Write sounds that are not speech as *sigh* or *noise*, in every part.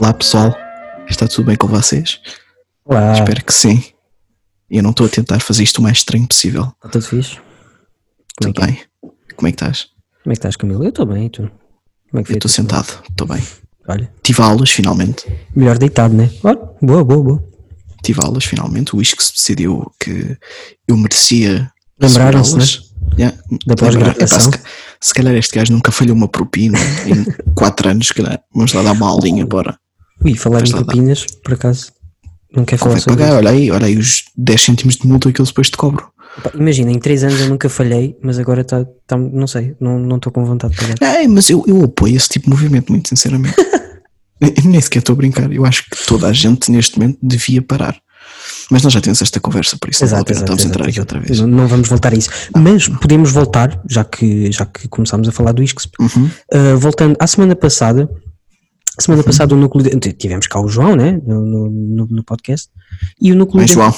Olá pessoal, está tudo bem com vocês? Olá, Espero que sim. Eu não estou a tentar fazer isto o mais estranho possível. está tudo fixe? Como Tudo é, é? bem? Como é que estás? Como é que estás, Camilo? Eu estou bem, e tu? Como é que Eu estou sentado, estou bem. Olha, Tive aulas finalmente. melhor deitado, né? Olha, boa, boa, boa. Tive aulas finalmente. O Isques decidiu que eu merecia. Lembraram-se, aulas. Yeah. Da pós-graduação. Se, se calhar este gajo nunca falhou uma propina em *laughs* 4 anos, se calhar. Vamos lá dar uma aulinha, bora. Ui, falar em lá dar. propinas, por acaso, não quero falar Convém sobre pagar, isso. olha aí, olha aí os 10 cêntimos de multa que eu depois te cobro. Imagina, em 3 anos eu nunca falhei, mas agora está, tá, não sei, não não estou com vontade de pagar. É, mas eu, eu apoio esse tipo de movimento, muito sinceramente. *laughs* Nem sequer estou a brincar. Eu acho que toda a gente neste momento devia parar. Mas nós já temos esta conversa, por isso não vale estamos a entrar aqui outra vez. Não, não vamos voltar a isso. Mas podemos voltar, já que, já que começámos a falar do ISCSP, Uhum. Uh, voltando à semana passada, a semana passada o núcleo de, tivemos cá o João, né? No, no, no- podcast. E o núcleo Mas de- João,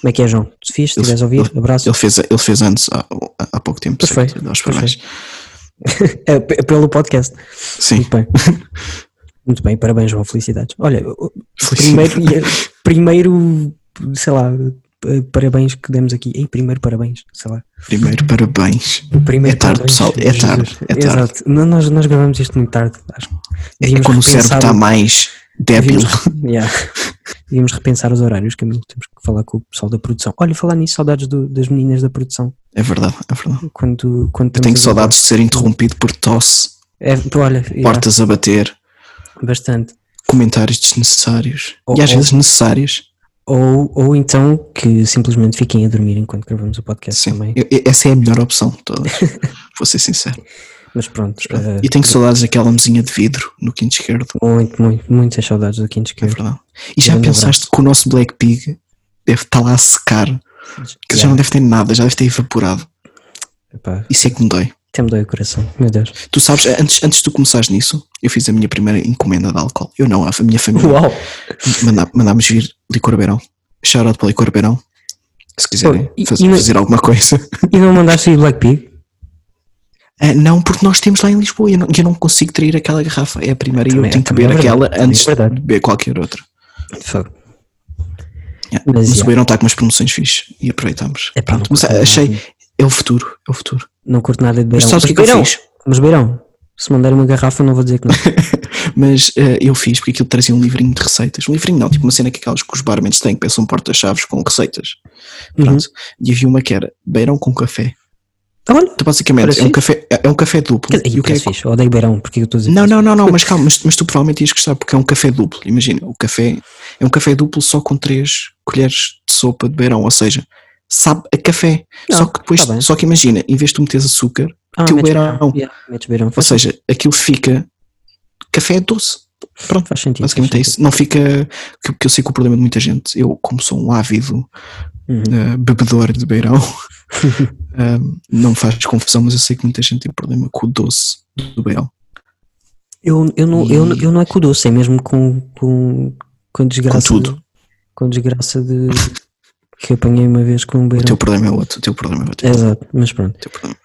Como é que é, João? Se fiz, se estiveres a ouvir, abraço. ele fez, ele fez antes há, há pouco tempo. Pois foi, pois parabéns. *laughs* É, p- pelo podcast. Sim, Muito bem. *laughs* Muito bem, parabéns, João. Felicidades. Olha, Felicidades. primeiro, primeiro, sei lá, parabéns que demos aqui. Ei, primeiro parabéns, sei lá. primeiro parabéns. Primeiro É tarde, parabéns, pessoal, é Jesus. tarde, é tarde. Exato. Nós, nós gravamos isto muito tarde. Acho. É devíamos quando o cérebro está mais débil. Devíamos, yeah. Devíamos repensar os horários, Camilo. Temos que falar com o pessoal da produção. Olha, falar nisso, saudades do- das meninas da produção. É verdade, é verdade. Quando, quando Eu tenho saudades de ser interrompido por tosse, É, olha, yeah, portas a bater, bastante. comentários desnecessários. Ou- e às ou- vezes necessários. Ou, ou então que simplesmente fiquem a dormir enquanto gravamos o podcast Sim, também. eu- essa é a melhor opção de todas. *laughs* Vou ser sincero. Mas pronto, eh, E tenho saudades daquela mesinha de vidro no quinto esquerdo. muito, muito, muitas saudades do Quinto É Esquerdo. verdade. E já Grande pensaste que o nosso Black Pig deve estar lá a secar? Que já Yeah. não deve ter nada, já deve ter evaporado. Epá, Isso é que me dói. até me dói o coração, meu Deus. Tu sabes, antes, antes de tu começares nisso, eu fiz a minha primeira encomenda de álcool. Eu não, a minha família. Uau! Mandá- mandámos vir licor beirão. Shout out para licor beirão. Se quiserem Oi, e- faz- e não- fazer alguma coisa. E não mandaste ir Black Pig? Ah, não, porque nós temos lá em Lisboa e eu não, eu não consigo trair aquela garrafa. É a primeira e eu tenho que beber é aquela é antes verdade. de beber qualquer outra. Fogo. Yeah. Mas, Mas, o beirão está com umas promoções fixe e aproveitamos. Não Pronto, mas curto achei, nada. é o futuro, é o futuro. Não curto nada de Mas beirão. sabes o que é eu beirão, fiz? Mas beirão, se mandarem uma garrafa não vou dizer que não. *laughs* Mas eh, eu fiz porque aquilo trazia um livrinho de receitas. Um livrinho não, tipo uma cena que aquelas que os barmans têm, que pensam porta-chaves com receitas. Pronto. E havia uma que era beirão com café. Olha, Então, é um, café, é é um café duplo. dizer, E o que é que- fixe, eu odeio beirão, porque eu estou a dizer Não, não, não, não, mas calma, mas, mas tu provavelmente ias gostar porque é um café duplo. Imagina, o café é um café duplo só com três colheres de sopa de beirão, ou seja, sabe a café. Não, só que depois, tá só que imagina, em vez de tu meteres açúcar, Ah, teu beirão. Yeah, beirão. ou Faz, seja, aquilo fica café doce. Pronto, faz sentido. basicamente é faz isso. Não fica. Que, que eu sei que o problema de muita gente, eu, como sou um ávido Uhum. eh, bebedor de beirão, *laughs* não me faz confusão, mas eu sei que muita gente tem problema com o doce do beirão. Eu, eu, não, eu, E- eu não é com o doce, é mesmo com, com, com desgraça. Com tudo. Com desgraça de. que apanhei uma vez com um O beirão. teu problema é outro, o teu problema é outro. Exato, mas pronto. O é.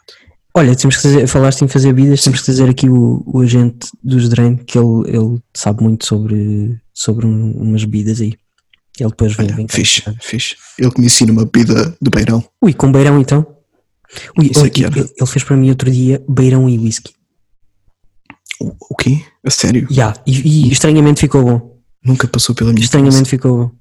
Olha, temos que fazer, falaste em fazer vidas, temos que trazer aqui o, o agente dos Drain, que ele, ele sabe muito sobre, sobre um- umas bebidas aí. Ele depois vem, Olha, vem cá. fixe, fixe. Ele que me ensina uma bebida de beirão. Ui, com beirão então? Ui, Isso aqui era. ele, fez para mim outro dia beirão e whisky. O, o quê? A sério? Ya, e, e estranhamente ficou bom. Nunca passou pela minha Estranhamente ficou bom.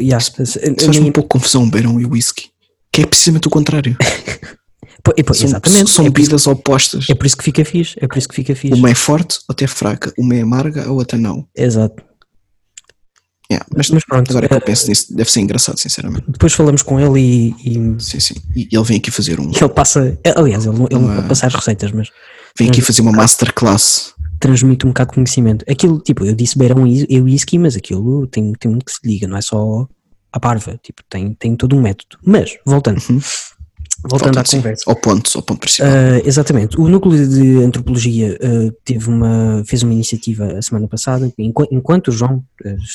Ya, cabeça. Faz um pouco confusão beirão e whisky. Que é precisamente o contrário. *laughs* e pô, São, exatamente. são é, isso, bebidas opostas. é por isso que fica fixe. É por isso que fica fixe. Uma é forte, outra é fraca. Uma é amarga, a outra não. Exato. Yeah, mas, Mas pronto, agora que eu penso nisso, deve ser engraçado, sinceramente. Depois falamos com ele e, e Sim, sim. E ele vem aqui fazer um. ele passa. Aliás, ele, não- ele não Uma- pode passar as receitas, mas Vem aqui fazer uma masterclass. transmite um bocado de conhecimento. Aquilo, tipo, eu disse beirão e e whisky, mas aquilo tem, tem muito que se liga, não é só a parva. Tipo, tem, tem todo um método. Mas, voltando. Uhum. Voltando Volta, à conversa. Ao ponto, ao ponto principal. Uh, exatamente. O núcleo de antropologia uh, teve uma, fez uma iniciativa a semana passada, enquanto, enquanto o João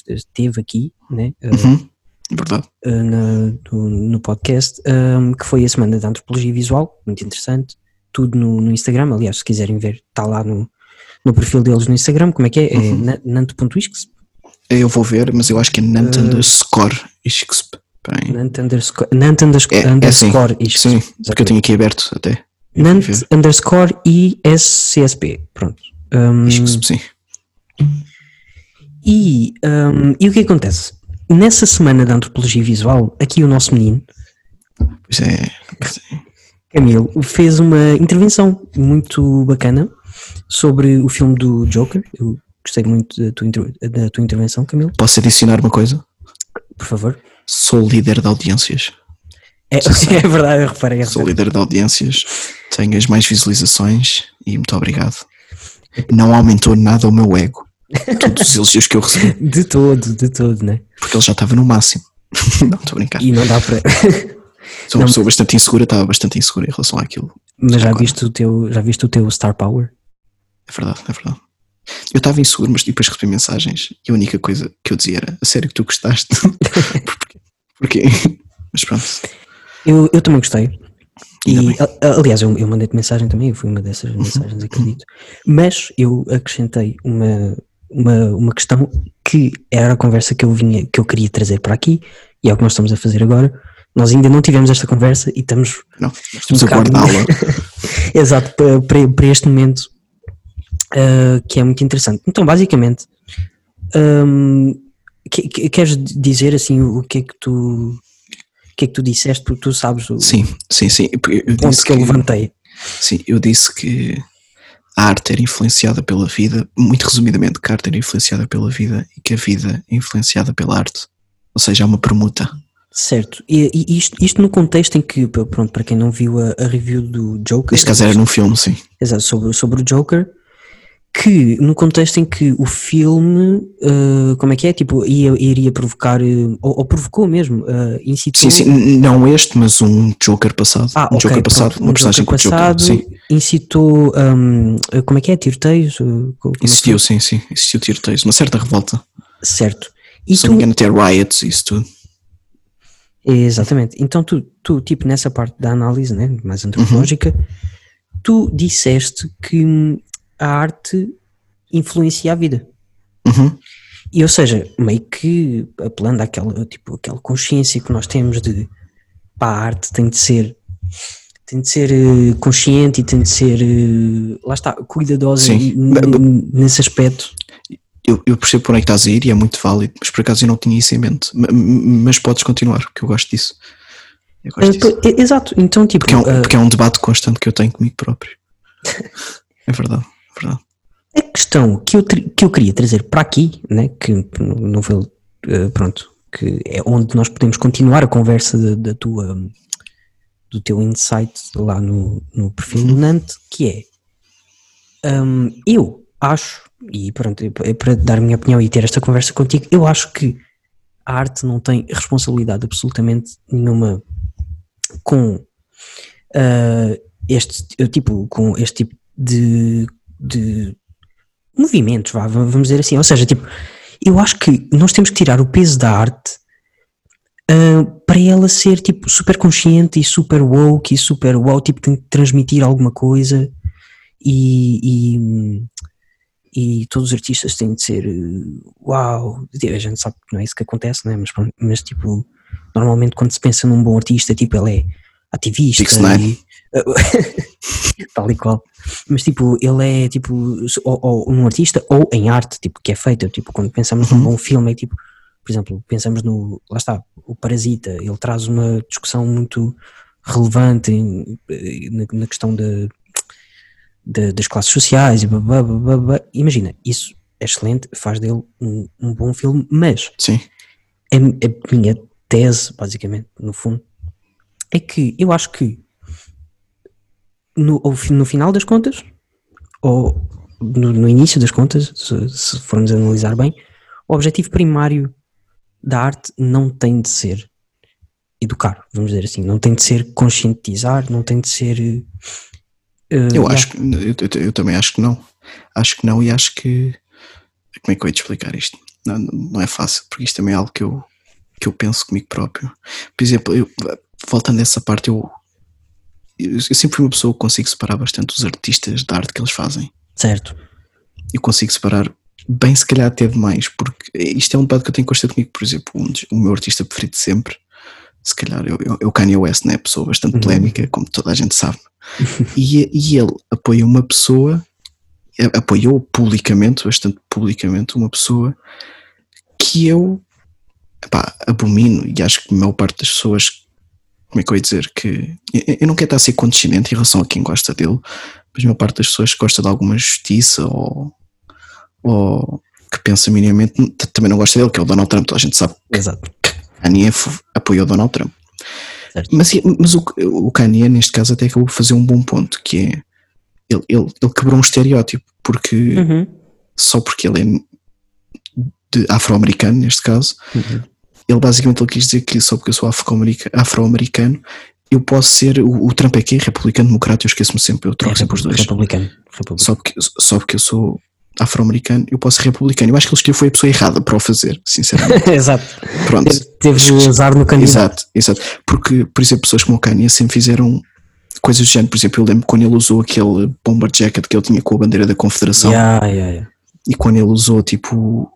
esteve aqui, né? Uhum. Verdade. Na, no, no, podcast, um, que foi a semana da antropologia visual, muito interessante. Tudo no, no Instagram, aliás, se quiserem ver, está lá no, no perfil deles no Instagram. Como é que é? É uhum. nanto.isx? Eu vou ver, mas eu acho que é nant uh, underscore isxp. Nant underscore, Nant underscore, é, underscore é sim, sim porque eu tenho aqui aberto até. Nant underscore ISCSP. Pronto. Um, sim. E, um, e o que acontece? Nessa semana da antropologia visual, aqui o nosso menino, pois é, pois é. Camilo, fez uma intervenção muito bacana sobre o filme do Joker. Eu gostei muito da tua, da tua intervenção, Camilo. Posso adicionar uma coisa? Por favor. Sou líder de audiências. É, *laughs* é verdade, eu reparei. Eu Sou líder de audiências, tenho as mais visualizaçes e muito obrigado. Não aumentou nada o meu ego. Todos os elogios que eu recebi. *laughs* De todo, de todo, né? Porque ele já estava no máximo. *laughs* não, estou a brincar. E não dá para. Sou uma não, pessoa bastante insegura, estava bastante insegura em relação àquilo. Mas já viste, o teu, já viste o teu Star Power? É verdade, é verdade. Eu estava inseguro, mas depois recebi mensagens e a única coisa que eu dizia era: a sério que tu gostaste? Porquê? *laughs* Mas pronto. Eu, eu também gostei. E, aliás, eu, eu mandei-te mensagem também, eu fui uma dessas uhum. mensagens, acredito. Mas eu acrescentei uma, uma, uma questão que era a conversa que eu vinha, que eu queria trazer para aqui, e é o que nós estamos a fazer agora. Nós ainda não tivemos esta conversa e estamos. Não, estamos um a guardá-la. *laughs* Exato, para, para, para, este momento uh, que é muito interessante. Então, basicamente, um, que, que, queres dizer assim o que é que tu o que é que tu disseste? Porque tu sabes o sim sim sim. Eu ponto que, eu levantei. Sim eu disse que a arte era influenciada pela vida muito resumidamente que a arte era influenciada pela vida e que a vida é influenciada pela arte. Ou seja é uma permuta. Certo, e, e isto, isto, no contexto em que, pronto, para quem não viu a, a review do Joker. Neste caso era num filme, sim. Exato, sobre, sobre o Joker, que no contexto em que o filme, uh, como é que é, tipo, ia, iria provocar, uh, ou, ou, provocou mesmo, uh, incitou... Sim, sim, não este, mas um Joker passado, ah, um okay, Joker passado, uma um personagem Joker passado, Joker, sim. incitou, um, como é que é, tiroteios? Existiu, é sim, sim, existiu tiroteios, uma certa revolta. Certo. E Se tu... não me engano até riots, isso tudo. Exatamente, então tu, tu, tipo, nessa parte da análise, né, mais antropológica, uhum. tu disseste que a arte influencia a vida. Uhum. E ou seja, meio que apelando àquela, tipo, àquela consciência que nós temos de pá, a arte tem de ser tem de ser uh, consciente e tem de ser uh, lá está, cuidadosa nesse aspecto. Eu, eu, percebo por onde é estás a ir e é muito válido, mas por acaso eu não tinha isso em mente. Mas podes continuar, que eu gosto disso. Eu gosto uh, disso. Exato, então tipo. Porque é, um, porque é um debate constante que eu tenho comigo próprio. *laughs* é verdade, verdade. A questão que eu, que eu queria trazer para aqui, né, que não foi, uh, pronto, que é onde nós podemos continuar a conversa da, da tua, do teu insight lá no, no perfil do Nante, que é, um, eu acho, e pronto, é para dar a minha opinião e ter esta conversa contigo, eu acho que a arte não tem responsabilidade absolutamente nenhuma com uh, este tipo, com este tipo de, de movimentos, vá, vamos dizer assim. Ou seja, tipo, eu acho que nós temos que tirar o peso da arte uh, para ela ser tipo super consciente e super woke e super wow, tipo, tem que transmitir alguma coisa e, e, e todos os artistas têm de ser uau. A gente sabe que não é isso que acontece, né? mas, mas tipo, normalmente quando se pensa num bom artista, tipo, ele é ativista. E, *laughs* tal e qual. Mas tipo, ele é tipo, ou, ou, um artista ou em arte, tipo, que é feita, tipo, quando pensamos uhum. num bom filme, é tipo, por exemplo, pensamos no, lá está, o Parasita, ele traz uma discussão muito relevante em, na, na, questão de, de, das classes sociais e imagina, isso é excelente, faz dele um, um bom filme, mas Sim. A, a minha tese, basicamente, no fundo, é que eu acho que no, no final das contas, ou no, no início das contas, se, se, formos analisar bem, o objetivo primário da arte não tem de ser educar, vamos dizer assim. Não tem de ser conscientizar, não tem de ser. Uh, eu acho que, eu, eu, também acho que não. Acho que não e acho que. Como é que eu ia te explicar isto? Não, não é fácil, porque isto também é algo que eu, que eu penso comigo próprio. Por exemplo, eu, voltando a essa parte, eu, eu, sempre fui uma pessoa que consigo separar bastante os artistas da arte que eles fazem. Certo. Eu consigo separar bem, se calhar até demais, porque isto é um debate que eu tenho constante comigo, por exemplo, um o meu artista preferido sempre, se calhar, eu, eu, eu Kanye West, né? Pessoa bastante uhum. polémica, como toda a gente sabe. *laughs* e, e ele apoia uma pessoa, apoiou publicamente, bastante publicamente, uma pessoa que eu epá, abomino e acho que a maior parte das pessoas como é que eu ia dizer que eu não quero estar a ser condescendente em relação a quem gosta dele, mas a maior parte das pessoas que gosta de alguma justiça ou, ou que pensa minimamente também não gosta dele, que é o Donald Trump, toda a gente sabe. Exato. Kanye apoiou Donald Trump. Certo. Mas, mas o, o Kanye, neste caso, até acabou por fazer um bom ponto, que é ele, ele, ele quebrou um estereótipo, porque uhum. só porque ele é afro-americano, neste caso, uhum ele basicamente ele quis dizer que só porque eu sou afro-americano eu posso ser o, o Trump aqui, republicano, democrata, eu esqueço-me sempre, eu troco é, sempre os dois. Republicano, republicano. Só, porque, só porque eu sou afro-americano, eu posso ser republicano. Eu acho que ele escolheu foi a pessoa errada para o fazer, sinceramente. *laughs* exato. Pronto. Teve de usar no candidato. Exato, exato. Porque, por exemplo, pessoas como o Kanye sempre fizeram coisas do género. Por exemplo, eu lembro quando ele usou aquele bomber jacket que ele tinha com a bandeira da Confederação. Yeah, yeah, yeah. E quando ele usou, tipo,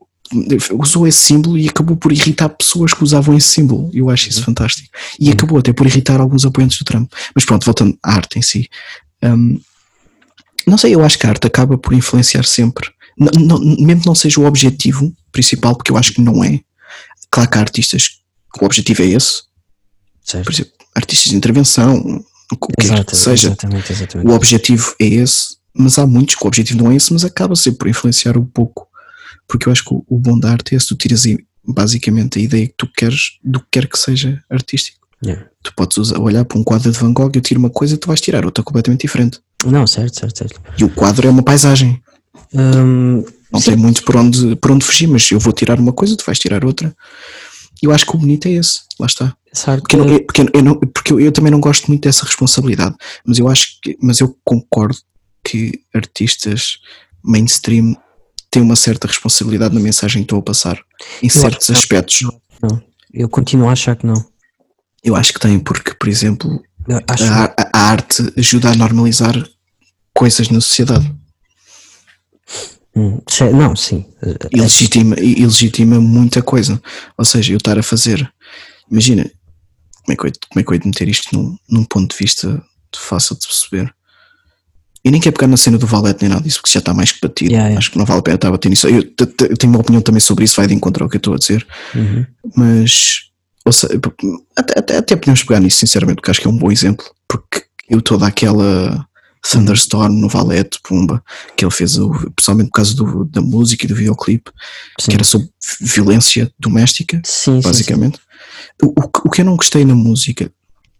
usou esse símbolo e acabou por irritar pessoas que usavam esse símbolo. Eu acho isso uhum. fantástico. E uhum. acabou até por irritar alguns apoiantes do Trump. Mas pronto, voltando à arte em si. Um, não sei, eu acho que a arte acaba por influenciar sempre. Não, não, mesmo que não seja o objetivo principal, porque eu acho que não é. Claro que há artistas que o objetivo é esse. Certo. Por exemplo, artistas de intervenção, o que Exato, quer que seja. Exatamente, exatamente. O objetivo é esse, mas há muitos que o objetivo não é esse, mas acaba sempre por influenciar um pouco porque eu acho que o, o bom da arte é se tu tiras basicamente a ideia que tu queres do que quer que seja artístico. Yeah. Tu podes usar, olhar para um quadro de Van Gogh, eu tiro uma coisa e tu vais tirar outra completamente diferente. Não, certo, certo, certo. E o quadro é uma paisagem. Um, não sim. tem muito por onde, por onde fugir, mas eu vou tirar uma coisa, tu vais tirar outra. Eu acho que o bonito é esse, lá está. Certo. Porque, eu, não, porque, eu, não, porque eu, eu, também não gosto muito dessa responsabilidade, mas eu acho que, mas eu concordo que artistas mainstream tem uma certa responsabilidade na mensagem que estou a passar, em eu certos aspectos. Não, eu continuo a achar que não. Eu acho que tem, porque, por exemplo, a, a, arte ajuda a normalizar coisas na sociedade. Hum, não, sim. E legitima, e legitima muita coisa. Ou seja, eu estar a fazer. Imagina, como é que eu, como é que eu ia meter isto num, num ponto de vista fácil de perceber? E nem quero pegar na cena do Valete nem nada disso, porque já está mais que batido. Yeah, yeah. Acho que não vale a pena estar nisso. Eu, eu, tenho uma opinião também sobre isso, vai de encontrar o que eu estou a dizer. Uhum. Mas, ou seja, até, até, até, podemos pegar nisso, sinceramente, porque acho que é um bom exemplo. Porque eu toda aquela Thunderstorm no Valete, Pumba, que ele fez, pessoalmente por causa do, da música e do videoclipe, que era sobre violência doméstica, sim, basicamente. Sim, sim. O, o que eu não gostei na música,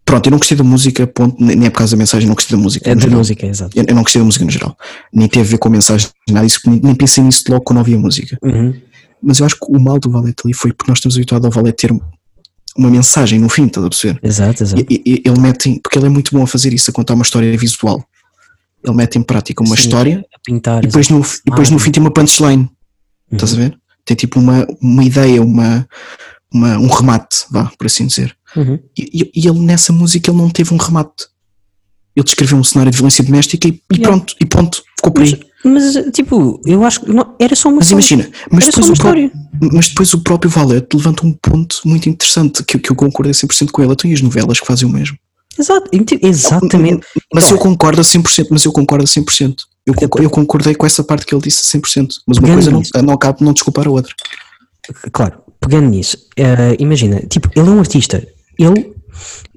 Pronto, eu não gostei da música, ponto, nem é por causa da mensagem, não gostei da música. É da música, exato. Eu, eu, não gostei da música no geral. Nem teve a ver com a mensagem, nada disso, nem, nem pensei nisso logo quando ouvi a música. Uhum. Mas eu acho que o mal do Valete ali foi porque nós estamos habituados ao Valete ter uma mensagem no fim, estás a perceber? Exato, exato. E, e, ele mete, porque ele é muito bom a fazer isso, a contar uma história visual. Ele mete em prática uma Sim, história pintar, e depois, no, e depois no fim tem uma punchline. Uhum. Estás a ver? Tem tipo uma, uma ideia, uma, uma, um remate, vá, por assim dizer. Uhum. E, e, ele nessa música ele não teve um remate. Ele descreveu um cenário de violência doméstica e, e pronto, e ponto, ficou por aí. Mas, tipo, eu acho que não, era só uma Mas imagina, mas depois, o próprio, mas depois o próprio Valete levanta um ponto muito interessante que, que eu concordo 100% com ele. Então, e as novelas que fazem o mesmo? Exato, exatamente. Mas então, eu concordo a 100%, mas eu concordo a 100%. Eu, eu concordei com essa parte que ele disse a 100%. Mas uma coisa não, não acaba não desculpar a outra. Claro, pegando nisso, uh, imagina, tipo, ele é um artista, ele,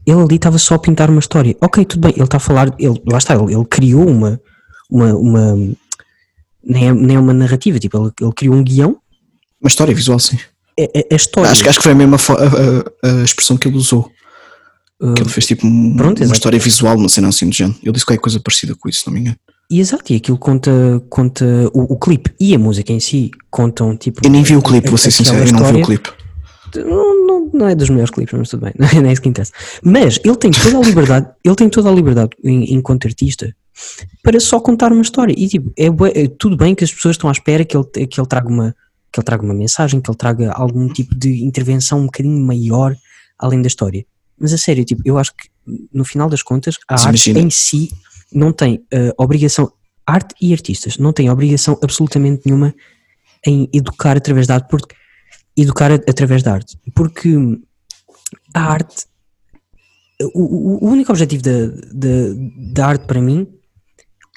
ele ali estava só a pintar uma história. Ok, tudo bem, ele está a falar, ele, lá está, ele, ele criou uma, uma, uma nem, é, nem é uma narrativa, tipo, ele, ele criou um guião. Uma história visual, sim. É, é, é história. Acho, acho que foi a mesma a, a, a expressão que ele usou. Uh, que ele fez tipo um, pronto, uma história visual, não sei não assim do género. Ele disse qualquer coisa parecida com isso, não me engano. E exato, e aquilo conta, conta o, o clipe e a música em si contam tipo. Eu nem vi o clipe, vou ser sincero, eu não vi o clipe. Não, não, não é dos melhores clipes, mas tudo bem, *laughs* não é, isso que interessa. Mas ele tem toda a liberdade, ele tem toda a liberdade em- enquanto artista para só contar uma história. E tipo, é, é tudo bem que as pessoas estão à espera que ele, que ele traga uma que ele traga uma mensagem, que ele traga algum tipo de intervenção um bocadinho maior além da história. Mas a sério, tipo, eu acho que no final das contas a arte imagina- em si não tem eh, obrigação, arte e artistas não têm obrigação absolutamente nenhuma em educar através da arte, porque educar através da arte, porque a arte, o, o- único objetivo da, da, da arte para mim,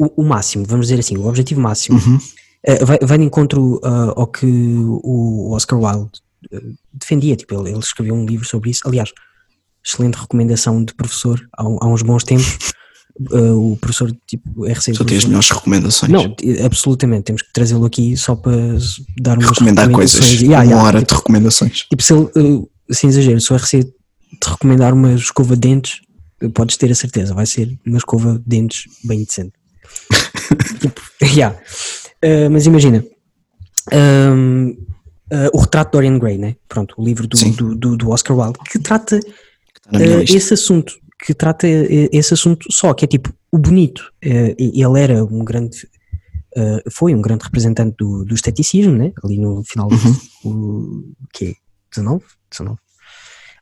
o, o máximo, vamos dizer assim, o objetivo máximo, Uhum. eh, vai, vai de encontro ah, ao que o Oscar Wilde eh, defendia, tipo, ele, ele escreveu um livro sobre isso, aliás, excelente recomendação de professor há, há uns bons tempos, *laughs* eh, o professor tipo RC Só tem as melhores recomendações. não, absolutamente, temos que trazê-lo aqui só para dar umas Recomendar coisas. recomendações. Yeah, uma yeah, hora tipo, de recomendações. tipo, se ele, uh, sem exagero, se o RC te recomendar uma escova de dentes, uh, podes ter a certeza, vai ser uma escova de dentes bem decente. *laughs* tipo, yeah. Uh, mas imagina, um, uh, o retrato de Dorian Gray, né? Pronto, o livro do, do, do- do Oscar Wilde, que trata lista. esse assunto, que trata eh, esse assunto só, que é tipo o bonito. Eh, e ele era um grande, eh, foi um grande representante do, do esteticismo, né? ali no final do Uhum. o, quê? 19? 19?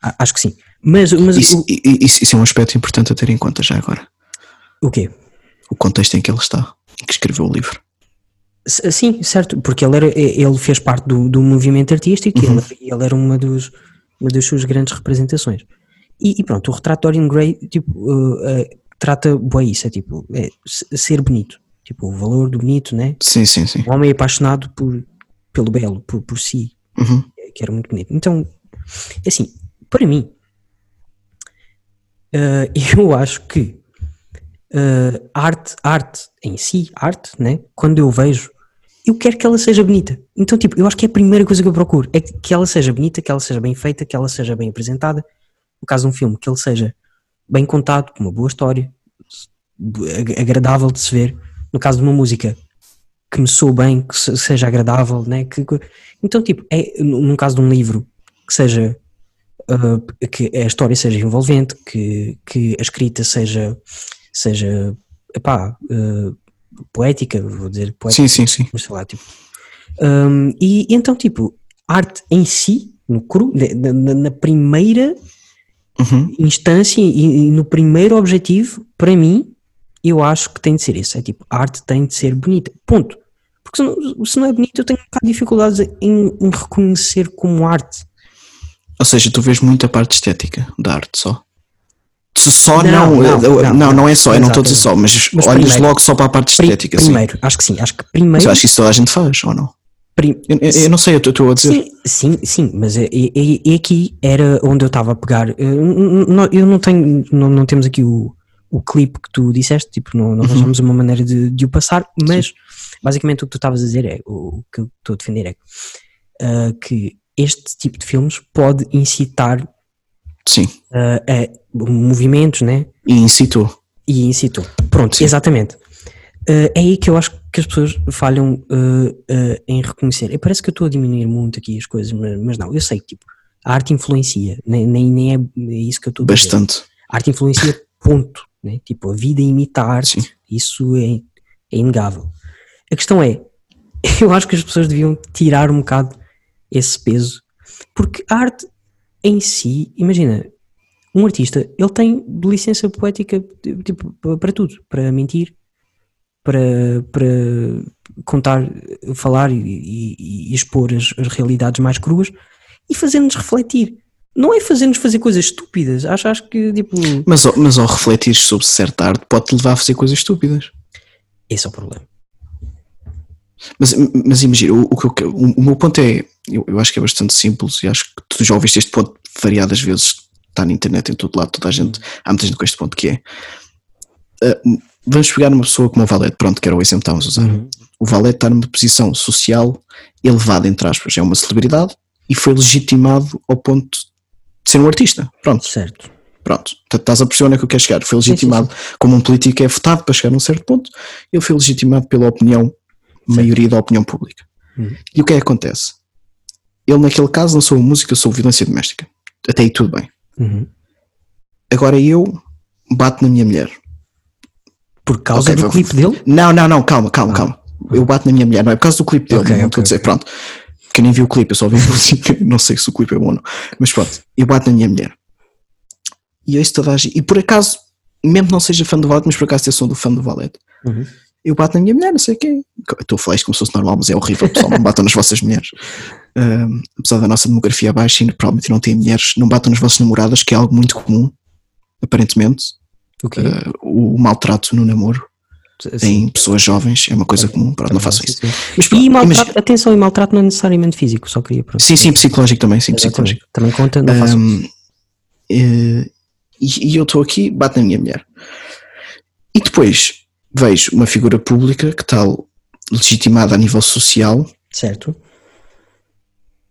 Ah, acho que sim. Mas, mas Isso, o, isso, isso é um aspecto importante a ter em conta já agora. o quê? O contexto em que ele está, em que escreveu o livro. Sim, certo, porque ele, era, ele fez parte do, do movimento artístico e Uhum. ele, ele era uma, dos, uma das suas grandes representações. E, e pronto, o retrato de Dorian Gray tipo, eh, eh, trata bem isso, é tipo, é, ser bonito, tipo, o valor do bonito, né? Sim, sim, sim. O homem é apaixonado por, pelo belo, por, por si, Uhum. que era muito bonito. Então, assim, para mim, eh, *laughs* eu acho que eh, arte, arte em si, arte, né? Quando eu vejo, eu quero que ela seja bonita. Então, tipo, eu acho que é a primeira coisa que eu procuro, é que ela seja bonita, que ela seja bem feita, que ela seja bem apresentada. No caso de um filme, que ele seja bem contado, com uma boa história, ag- agradável de se ver. No caso de uma música, que me soe bem, que se- seja agradável, né? Que, que- então, tipo, é, no caso de um livro, que seja ah, que a história seja envolvente, que, que a escrita seja, seja epá, ah, poética, vou dizer poética, Sim, sim, sim. sei lá, tipo. Hum, e, e então, tipo, arte em si, no cru, na, na- na primeira Uhum. instância e, e no primeiro objetivo, para mim, eu acho que tem de ser isso. É tipo, a arte tem de ser bonita. Ponto. Porque se não, se não é bonito, eu tenho um bocado de dificuldades em, em reconhecer como arte. Ou seja, tu vês muita parte estética da arte só. Se Só Não, não, não, não, não, não, é só, eu não estou a dizer só, mas, Mas olhas primeiro- logo só para a parte Pri- estética. sim. primeiro, acho que sim. Acho que Mas primeiro. eu acho que isso toda a gente faz, ou não? Prim- Eu, eu- eu não sei, eu estou- estou a dizer. Sim, sim, sim, mas é, é- é- é aqui era onde eu estava a pegar. eh, n- n- Eu não tenho, não, não temos aqui o, o clipe que tu disseste, tipo, não, Uhum. não arranjamos uma maneira de, de o passar, mas basicamente o que tu estavas a dizer é, o, o que eu estou a defender é ah, que este tipo de filmes pode incitar Sim. ah, a movimentos, né? E incitou. E incitou. Pronto, Sim. exatamente. Uh, é aí que eu acho que as pessoas falham uh, uh, em reconhecer. E parece que eu estou a diminuir muito aqui as coisas, mas, mas não, eu sei que tipo, a arte influencia, nem, nem, nem é, é isso que eu estou a dizer. Bastante. A arte influencia, ponto. Né? Tipo, a vida imita a arte, Sim. isso é, é inegável. A questão é, *laughs* eu acho que as pessoas deviam tirar um bocado esse peso, porque a arte em si, imagina, um artista, ele tem licença poética tipo, para tudo, para mentir, para, para contar, falar e, e- e expor as, as realidades mais cruas e fazer-nos refletir. Não é fazer-nos fazer coisas estúpidas. Acho, acho que tipo. Mas, ao- mas ao refletir sobre certa arte, pode-te levar a fazer coisas estúpidas. Esse é o problema. Mas, mas imagina, o, o, que eu o, o meu ponto é, eu, eu acho que é bastante simples e acho que tu já ouviste este ponto variadas vezes, está na internet em todo lado, toda a gente, há muita gente com este ponto que é. Ah, vamos pegar uma pessoa como o Valete, pronto, que era o exemplo que estávamos a usar. O Valete está numa posição social elevada, entre aspas, é uma celebridade e foi legitimado ao ponto de ser um artista. Pronto, Certo. pronto. Portanto, Estás a perceber onde é que eu quero chegar. Foi sim, legitimado como um político é votado para chegar a um certo ponto, ele foi legitimado pela opinião, maioria da opinião pública. Hum. E o que é que acontece? Ele, naquele caso, lançou música sobre violência doméstica. até aí tudo bem. Uhum. Agora eu bato na minha mulher. Por causa Ok, do vou- clipe dele? Não, não, não, calma, calma, Ah. calma. Eu bato na minha mulher, não é por causa do clipe dele, Ok, não ok, estou a dizer, pronto. Que eu nem vi o clipe, eu só vi a *laughs* música, não sei se o clipe é bom ou não. Mas pronto, eu bato na minha mulher. E eu toda a gente. E por acaso, mesmo que não seja fã do Valete, mas por acaso eu sou do fã do Valete. Uhum. Eu bato na minha mulher, não sei o quê. Estou a falar isto como se fosse normal, mas é horrível, pessoal. Não batam nas vossas mulheres. Ahm, apesar da nossa demografia baixa e provavelmente não tem mulheres, não batam nas vossas namoradas, que é algo muito comum, aparentemente. O quê? Ah, o maltrato no namoro em pessoas jovens é uma coisa comum, pronto, não façam isso. Mas pronto, E maltrato, imagina- atenção, e maltrato não é necessariamente físico, só queria pronto. sim, sim, psicológico também, sim, psicológico. Também conta, não faço Ahm, eh, e, e eu estou aqui, bato na minha mulher. E depois vejo uma figura pública que está legitimada a nível social certo?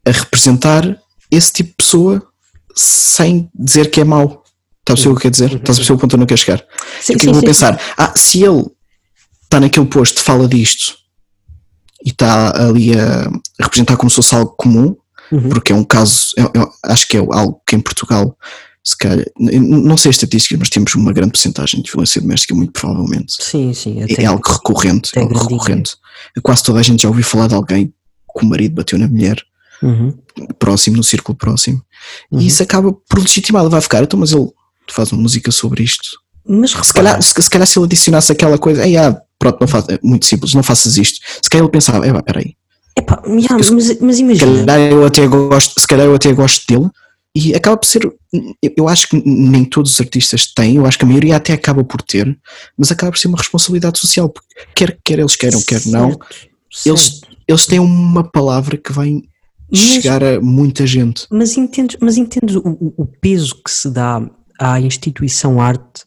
a representar esse tipo de pessoa sem dizer que é mau. Estás a perceber o que quer dizer? Estás a perceber o ponto onde eu quero chegar? Sim, é que sim, eu vou sim, pensar? Ah, se ele está naquele posto, fala disto e está ali a, representar como se fosse algo comum, Uhum. porque é um caso, eu- eu acho que é algo que em Portugal, se calhar, não sei as estatísticas, mas temos uma grande porcentagem de violência doméstica, muito provavelmente. Sim, sim. É, é algo recorrente, é algo grandinho. recorrente. Quase toda a gente já ouviu falar de alguém que o marido bateu na mulher, Uhum. próximo, no círculo próximo, Uhum. e isso acaba por legitimar, ele vai ficar, então, mas ele faz uma música sobre isto. Mas Se calhar, se, se calhar se ele adicionasse aquela coisa, ei, ah, pronto, não faz, é muito simples, não faças isto. Se calhar ele pensava, é, peraí, Epá, yeah, Eu- mas, mas se imagina. calhar eu até gosto, se calhar eu até gosto dele, e acaba por ser, eu- eu acho que nem todos os artistas têm, eu acho que a maioria até acaba por ter, mas acaba por ser uma responsabilidade social, porque quer, quer eles queiram, quer não, Certo, eles, certo. eles têm uma palavra que vai Mas- chegar a muita gente. Mas entendes, mas entendes o- o peso que se dá à instituição arte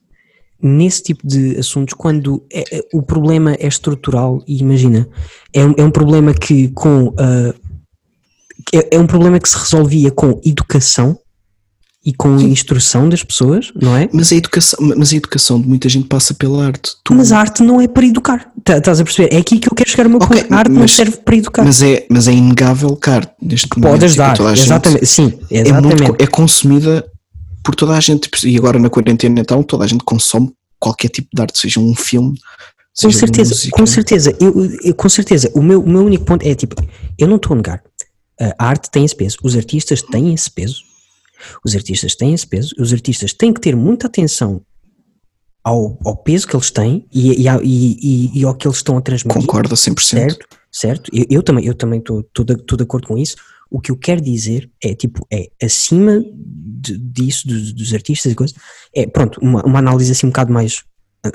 nesse tipo de assuntos quando é- é- o problema é estrutural e imagina, é um, é um problema que com que é, é um problema que se resolvia com educação e com instrução das pessoas, não é? Mas a educação, mas a educação de muita gente passa pela arte. Tu- Mas a arte não é para educar. Tá- Estás a perceber? É aqui que eu quero chegar ao meu Ok, ponto. A arte não mas- serve para educar. mas é, mas é inegável que a arte neste momento Pode e ajudar. a gente, Exatamente. Sim, é, exatamente. muito, co- é consumida por toda a gente e agora na quarentena então toda a gente consome qualquer tipo de arte, seja um filme, Com seja certeza, música. com certeza, eu, eu- com certeza. O meu, o meu único ponto é tipo, eu não estou a negar. A arte tem esse peso, os artistas têm esse peso, os artistas têm esse peso, os artistas têm que ter muita atenção ao, ao peso que eles têm e, e, ao- e- e- ao que eles estão a transmitir. Concordo a 100%. Certo, certo. Eu, eu também eu também estou de, tô de acordo com isso. O que eu quero dizer é tipo, é acima de- disso, dos, dos artistas e coisas, é pronto, uma, uma análise assim um bocado mais,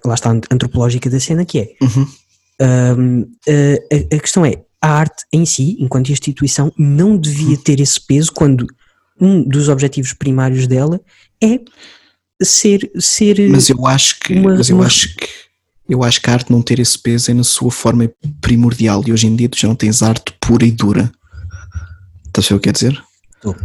lá está, antropológica da cena, que é Uhum. Hum, a, a- a questão é, a arte em si, enquanto instituição, não devia ter esse peso quando um dos objetivos primários dela é ser, ser Mas eu acho que, Uma- mas eu uma- acho que eu acho que a arte não ter esse peso é na sua forma primordial e hoje em dia tu já não tens arte pura e dura. Estás a ver o que quer dizer? Estou.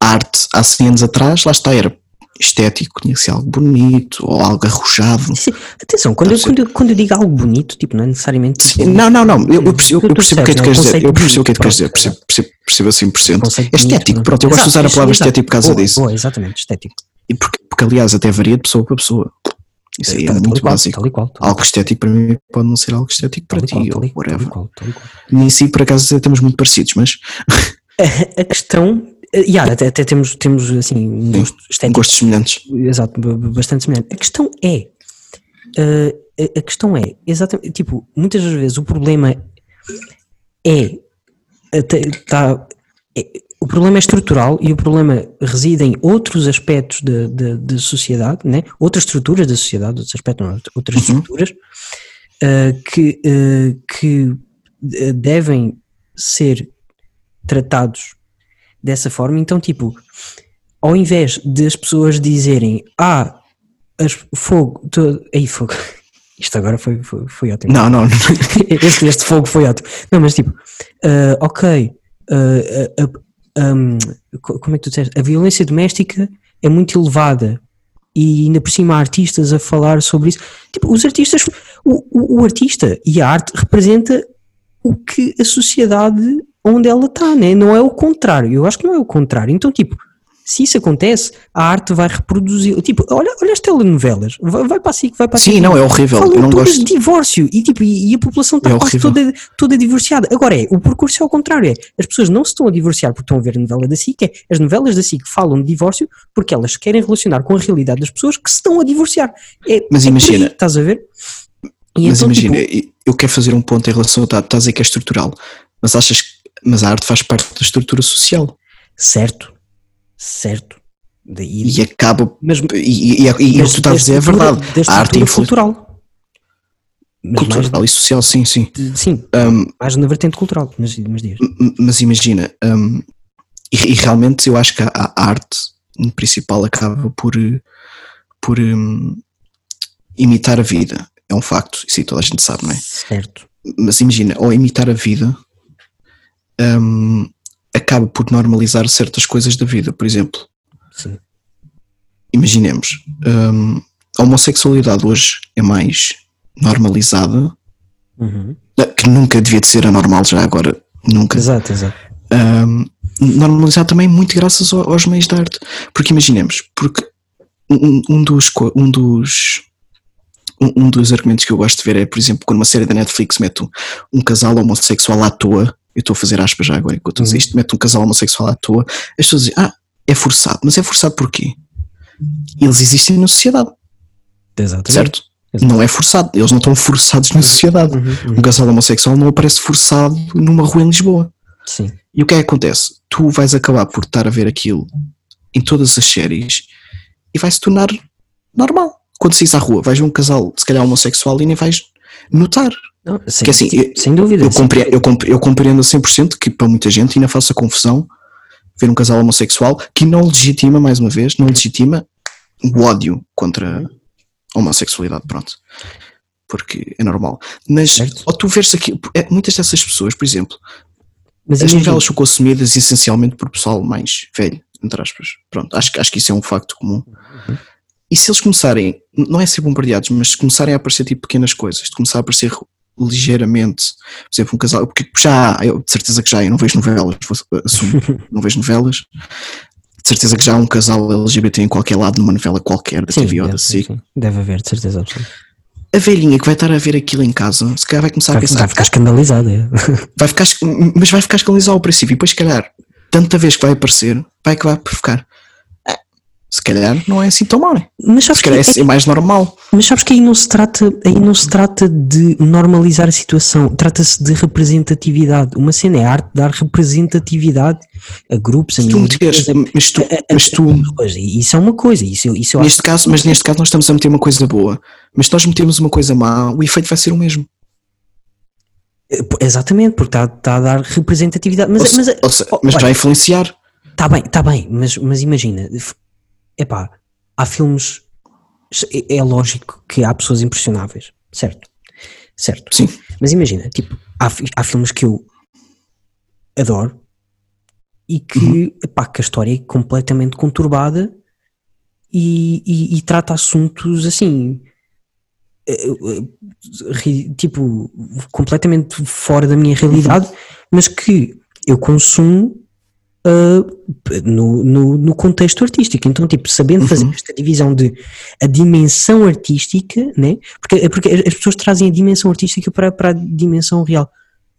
A arte há 100 anos atrás, lá está, era estético, tinha que ser algo bonito ou algo arrojado. Sim, Atenção, quando eu, quando, eu, quando eu digo algo bonito, tipo, não é necessariamente. Sim, Não, não, não, eu, eu percebo, eu Tu percebo o que é que tu queres percebes, dizer. Eu percebo o que é que tu queres dizer, percebo, percebo, percebo a 100%. Conceito É estético, pronto, eu gosto de usar a palavra estético por causa disso. Boa, exatamente, estético. E porque, porque, aliás, até varia de pessoa para pessoa. Isso aí é muito básico. Algo estético para mim pode não ser algo estético para ti, ou whatever. Nem si, por acaso, estamos muito parecidos, mas A questão. eh, yeah, até, até temos, temos assim um gosto estético gostos semelhantes. Exato, bastante semelhante. A questão é, eh, a- questão é, exatamente, tipo, muitas das vezes o problema é, tá- é- o problema é estrutural e o problema reside em outros aspectos da da- da sociedade, né? outras estruturas da sociedade, outros aspectos, não, outras Uhum. estruturas eh, que, eh, que devem ser tratados dessa forma. Então, tipo, ao invés de as pessoas dizerem ah, as, fogo, aí fogo, *laughs* isto agora foi, foi, foi ótimo. Não, não, *laughs* este, este fogo foi ótimo. Não, mas tipo, ah, ok, ah, ah, um, co- como é que tu disseste? A violência doméstica é muito elevada e ainda por cima há artistas a falar sobre isso. Tipo, os artistas, o, o, o artista e a arte representa o que a sociedade onde ela está, né? não é o contrário. Eu acho que não é o contrário. Então, tipo, se isso acontece, a arte vai reproduzir. Tipo, olha, olha as telenovelas, vai, vai para si, vai para Sim, não, é horrível. Falam eu não todas gosto. de divórcio e, tipo, e, e a população está É quase toda, toda divorciada. Agora é, o percurso é ao contrário: é as pessoas não se estão a divorciar porque estão a ver a novela da SIC, é as novelas da SIC falam de divórcio porque elas querem relacionar com a realidade das pessoas que se estão a divorciar. É, Mas é imagina- aí, estás a ver? E Mas então, imagina, tipo, eu quero fazer um ponto em relação a. Estás a dizer que é estrutural, mas achas que. Mas a arte faz parte da estrutura social certo, certo. Daí, e acaba. mas, E, e, e, o que tu estás a dizer é verdade. A arte é cultural. Mas cultural e social, sim, sim. mais, sim, Um, mais na vertente cultural, mas, mas mas imagina, hum, e, e realmente eu acho que a, a arte no principal acaba por, por hum, imitar a vida. É um facto, isso aí toda a gente sabe, não é? Certo. Mas imagina, ao imitar a vida, hum, acaba por normalizar certas coisas da vida. Por exemplo, Sim. imaginemos, hum, a homossexualidade hoje é mais normalizada, Uhum. que nunca devia de ser anormal já agora, nunca. Exato, exato. um, normalizar também muito graças ao- aos meios de arte. Porque imaginemos, porque um, um dos, um, dos, um, um dos argumentos que eu gosto de ver é, por exemplo, quando uma série da Netflix mete um, um casal homossexual à toa, eu estou a fazer aspas já agora enquanto eu dizer Uhum. isto, mete um casal homossexual à toa, as pessoas dizem, ah, é forçado, mas é forçado porquê? Eles existem na sociedade, Exatamente. certo? Exato. Não é forçado, eles não estão forçados na sociedade. Uhum, Um uhum. casal homossexual não aparece forçado numa rua em Lisboa. Sim. E o que é que acontece? Tu vais acabar por estar a ver aquilo em todas as séries e vai se tornar normal. Quando saís à rua, vais ver um casal, se calhar homossexual, e nem vais notar. Não, sem, Que assim, eu- sem dúvida. Eu sim. compreendo, eu, compre- eu compreendo a 100% que para muita gente ainda faça confusão ver um casal homossexual que não legitima, mais uma vez, não legitima o ódio contra a homossexualidade, pronto. Porque é normal. Mas, Certo. ou tu vês aqui, é, muitas dessas pessoas, por exemplo, Mas as novelas são consumidas essencialmente por pessoal mais velho, entre aspas. Pronto, acho, que- acho que isso é um facto comum. E se eles começarem, não é ser bombardeados, mas se começarem a aparecer tipo pequenas coisas, de começar a aparecer ligeiramente, por exemplo, um casal, porque já há, eu de certeza que já eu não vejo novelas, assumo, *laughs* não vejo novelas, de certeza que já há um casal LGBT em qualquer lado, numa novela qualquer, da Sim, TV ou da deve, SIC. sim. deve haver, de certeza absoluta. A velhinha que vai estar a ver aquilo em casa, se calhar vai começar a Vai, pensar, vai ficar escandalizada. é. *laughs* vai ficar, mas vai ficar escandalizado ao princípio, e depois, se calhar, tanta vez que vai aparecer, vai acabar por ficar. "Ah, se calhar não é assim tão mal, né? Mas sabes se que, calhar é, é mais normal. mas sabes que aí não se trata, aí não se trata de normalizar a situação, trata-se de representatividade. Uma cena é a arte de dar representatividade a grupos, a minorias, mas tu, mas tu isso é uma coisa, isso, isso eu acho neste caso, mas neste caso nós estamos a meter uma coisa boa, mas se nós metemos uma coisa má, o efeito vai ser o mesmo. Eh, Exatamente, porque está, está a dar representatividade. Mas, ou, se- mas, ou se- oh, mas vai influenciar. Está bem, está bem, mas, mas imagina, epá, há filmes, é, é lógico que há pessoas impressionáveis, certo? Certo. Sim. Mas imagina, tipo, há, há filmes que eu adoro e que, Uhum. epá, que a história é completamente conturbada e, e- e trata assuntos assim, eh, eh, tipo, completamente fora da minha realidade, mas que eu consumo uh, no, no, no contexto artístico. Então, tipo, sabendo fazer Uhum. esta divisão de a dimensão artística, né? porque, porque as as pessoas trazem a dimensão artística para, para a dimensão real.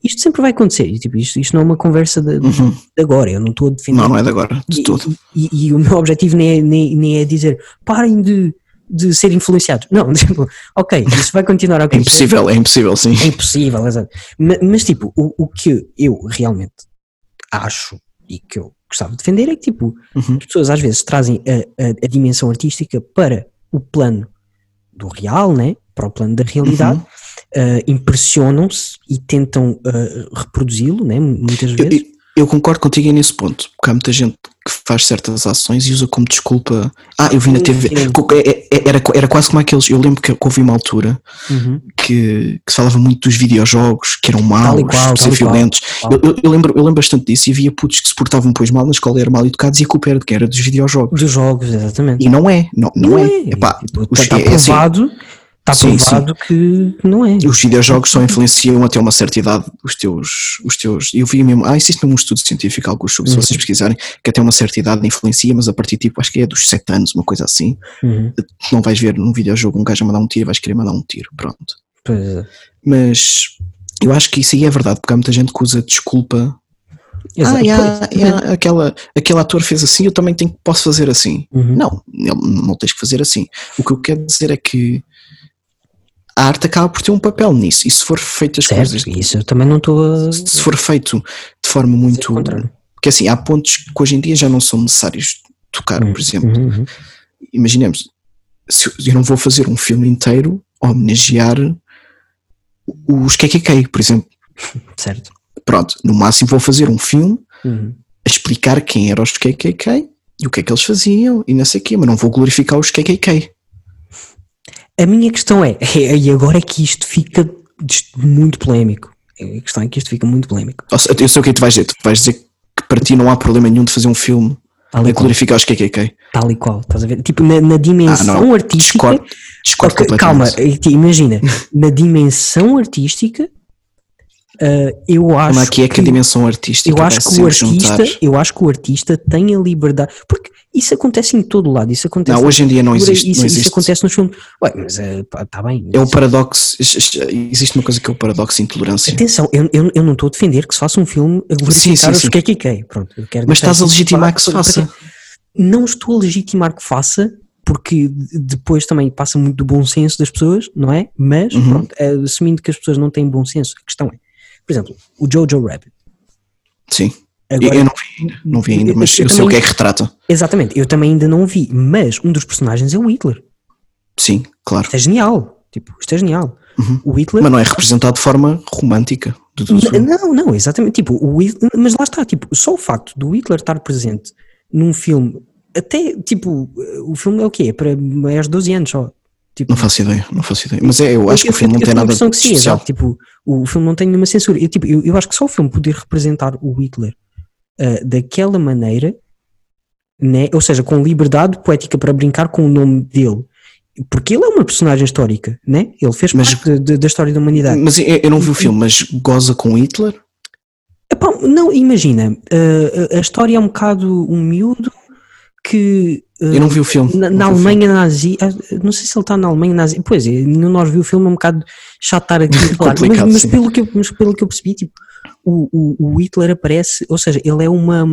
Isto sempre vai acontecer, e, tipo, isto, isto não é uma conversa de, de Uhum. agora, eu não estou a defender. Não, não é de agora, de E- todo. E, e o meu objetivo nem é, nem, nem é dizer parem de, de ser influenciados. Não, *laughs* tipo, ok, isso vai continuar a É acontecer. impossível, é impossível, sim. É impossível, exato. Ma- Mas, tipo, o, o que eu realmente acho e que eu gostava de defender é que, tipo, Uhum. as pessoas às vezes trazem a, a- a dimensão artística para o plano do real, né? para o plano da realidade, Uhum. uh, impressionam-se e tentam uh, reproduzi-lo, né? muitas vezes. eu- eu concordo contigo nesse ponto, porque há muita gente que faz certas ações e usa como desculpa. Ah, eu vi na TV. Co- é- é- Era, era quase como aqueles. Eu lembro que houve uma altura Uhum. que, que se falava muito dos videojogos, que eram maus, qual, ser qual. violentos. Tal. Eu, eu- lembro, eu lembro bastante disso e havia putos que se portavam depois mal na escola, eram mal educados e a culpa era de quem? Era dos videojogos. Dos jogos, exatamente. E não é, não, não, é. é. Epá, os- está é assim, provado Está Sim, provado que não é. Os videojogos só influenciam até uma certa idade os teus. Os teus eu vi mesmo. Ah, existe mesmo um estudo científico, alguns sobre, se Uhum. vocês pesquisarem, que até uma certa idade influencia, mas a partir tipo, acho que é dos 7 anos, uma coisa assim. Uhum. Tu não vais ver num videojogo um gajo a mandar um tiro e vais querer mandar um tiro. Pronto. Pois é. Mas eu acho que isso aí é verdade, porque há muita gente que usa desculpa. Exato. Ah, yeah, aquela, aquele ator fez assim, eu também tenho, posso fazer assim. Uhum. Não, não tens que fazer assim. O que eu quero dizer é que a arte acaba por ter um papel nisso. E se for feito as Certo, coisas, isso eu também não estou a. se for feito de forma muito. Porque assim, há pontos que hoje em dia já não são necessários tocar, por exemplo. Uhum, uhum. Imaginemos, se eu- eu não vou fazer um filme inteiro a homenagear os KKK, por exemplo. Certo. Pronto, no máximo vou fazer um filme Uhum. a explicar quem eram os KKK e o que é que eles faziam e não sei o quê, mas não vou glorificar os KKK. A minha questão *laughs* é, e agora é que isto fica muito polémico. A questão é que isto fica muito polémico. Eu sei o que é que tu vais dizer. Tu vais dizer que para ti não há problema nenhum de fazer um filme Tal e glorificar os KKK. Tal e qual, estás a ver? Tipo, na, na Ah, dimensão não. artística. Discordo, calma, imagina, *laughs* na dimensão artística, eh, eu acho Mas aqui é que a dimensão artística eu acho que o artista, juntar. eu acho que o artista tem a liberdade, porque isso acontece em todo lado, isso acontece Não, hoje em dia não existe. isso, não isso existe. acontece nos filmes. Ué, mas está bem. É o mas- paradoxo. Existe uma coisa que é o paradoxo de intolerância. Atenção, eu, eu, eu não estou a defender que se faça um filme a glorificar os sim. KKK. Pronto, Mas estás a isso legitimar que se faça. Não estou a legitimar que faça, porque de- depois também passa muito do bom senso das pessoas, não é? Mas, Uhum. pronto, eh, assumindo que as pessoas não têm bom senso, a questão é, por exemplo, o Jojo Rabbit. Sim. Eu, Agora, eu não vi ainda, não vi ainda, Eu- mas eu eu sei o que também- é que retrata. Exatamente, eu também ainda não vi, mas um dos personagens é o Hitler. Sim, claro. Isto é genial. Tipo, isto é genial. Uhum. O Hitler. Mas não é representado de forma romântica. de Não, não, exatamente. Tipo, o Hitler, mas lá está, tipo, só o facto do Hitler estar presente num filme, até, tipo, o filme é o quê? É para maiores de 12 anos só. Tipo, Não faço ideia, não faço ideia. Mas é, eu acho que o filme não eu tem tenho a nada de sim, especial. exato, tipo, o filme não tem nenhuma censura. Eu, tipo, eu, eu acho que só o filme poder representar o Hitler ah, daquela maneira, né? ou seja, com liberdade poética para brincar com o nome dele, porque ele é uma personagem histórica, né? ele fez Mas- parte da- da história da humanidade. Mas eu, eu não vi o filme, mas goza com Hitler? Epá, não, imagina, uh, a, história é um bocado um miúdo que uh, Eu não vi o filme. na, na vi o filme. Alemanha nazi, não sei se ele está na Alemanha nazi, pois é, de nós viu o filme, é um bocado chato estar aqui a *laughs* falar, mas, mas pelo que eu, mas pelo que eu percebi, tipo, o, o, o Hitler aparece, ou seja, ele é uma,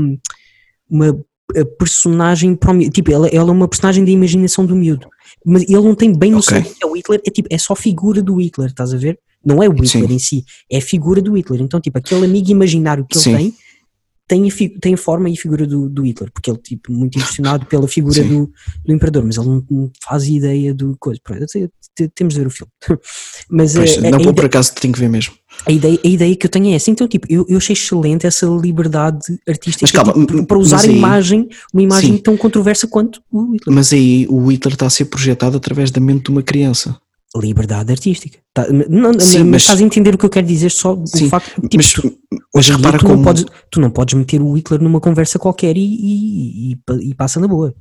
uma uh, personagem, tipo, ele, ele é uma personagem da imaginação do miúdo, mas ele não tem bem noção Ok. do que é o Hitler, é tipo, é só figura do Hitler, estás a ver? Não é o Hitler Sim. em si, é a figura do Hitler. Então, tipo, aquele amigo imaginário que Sim. ele tem tem a, tem a forma e a figura do, do Hitler, porque ele, tipo, muito impressionado pela figura Sim. do, do imperador, mas ele não, não faz ideia do coisa. Pronto, temos de ver o filme. *laughs* mas Pois, eh, a, não, a, por ide- acaso tenho que ver mesmo. A ideia, a ideia que eu tenho é essa. Então, tipo, eu, eu achei excelente essa liberdade artística Mas calma, tipo, para usar aí- imagem, uma imagem Sim. tão controversa quanto o Hitler. Mas aí o Hitler está a ser projetado através da mente de uma criança. Liberdade artística. Tá, não, Sim, mas, mas- estás a entender o que eu quero dizer só do Sim, facto tipo, mas, tu- mas repara tu, como. não podes, tu não podes meter o Hitler numa conversa qualquer e, e, e e passa na boa.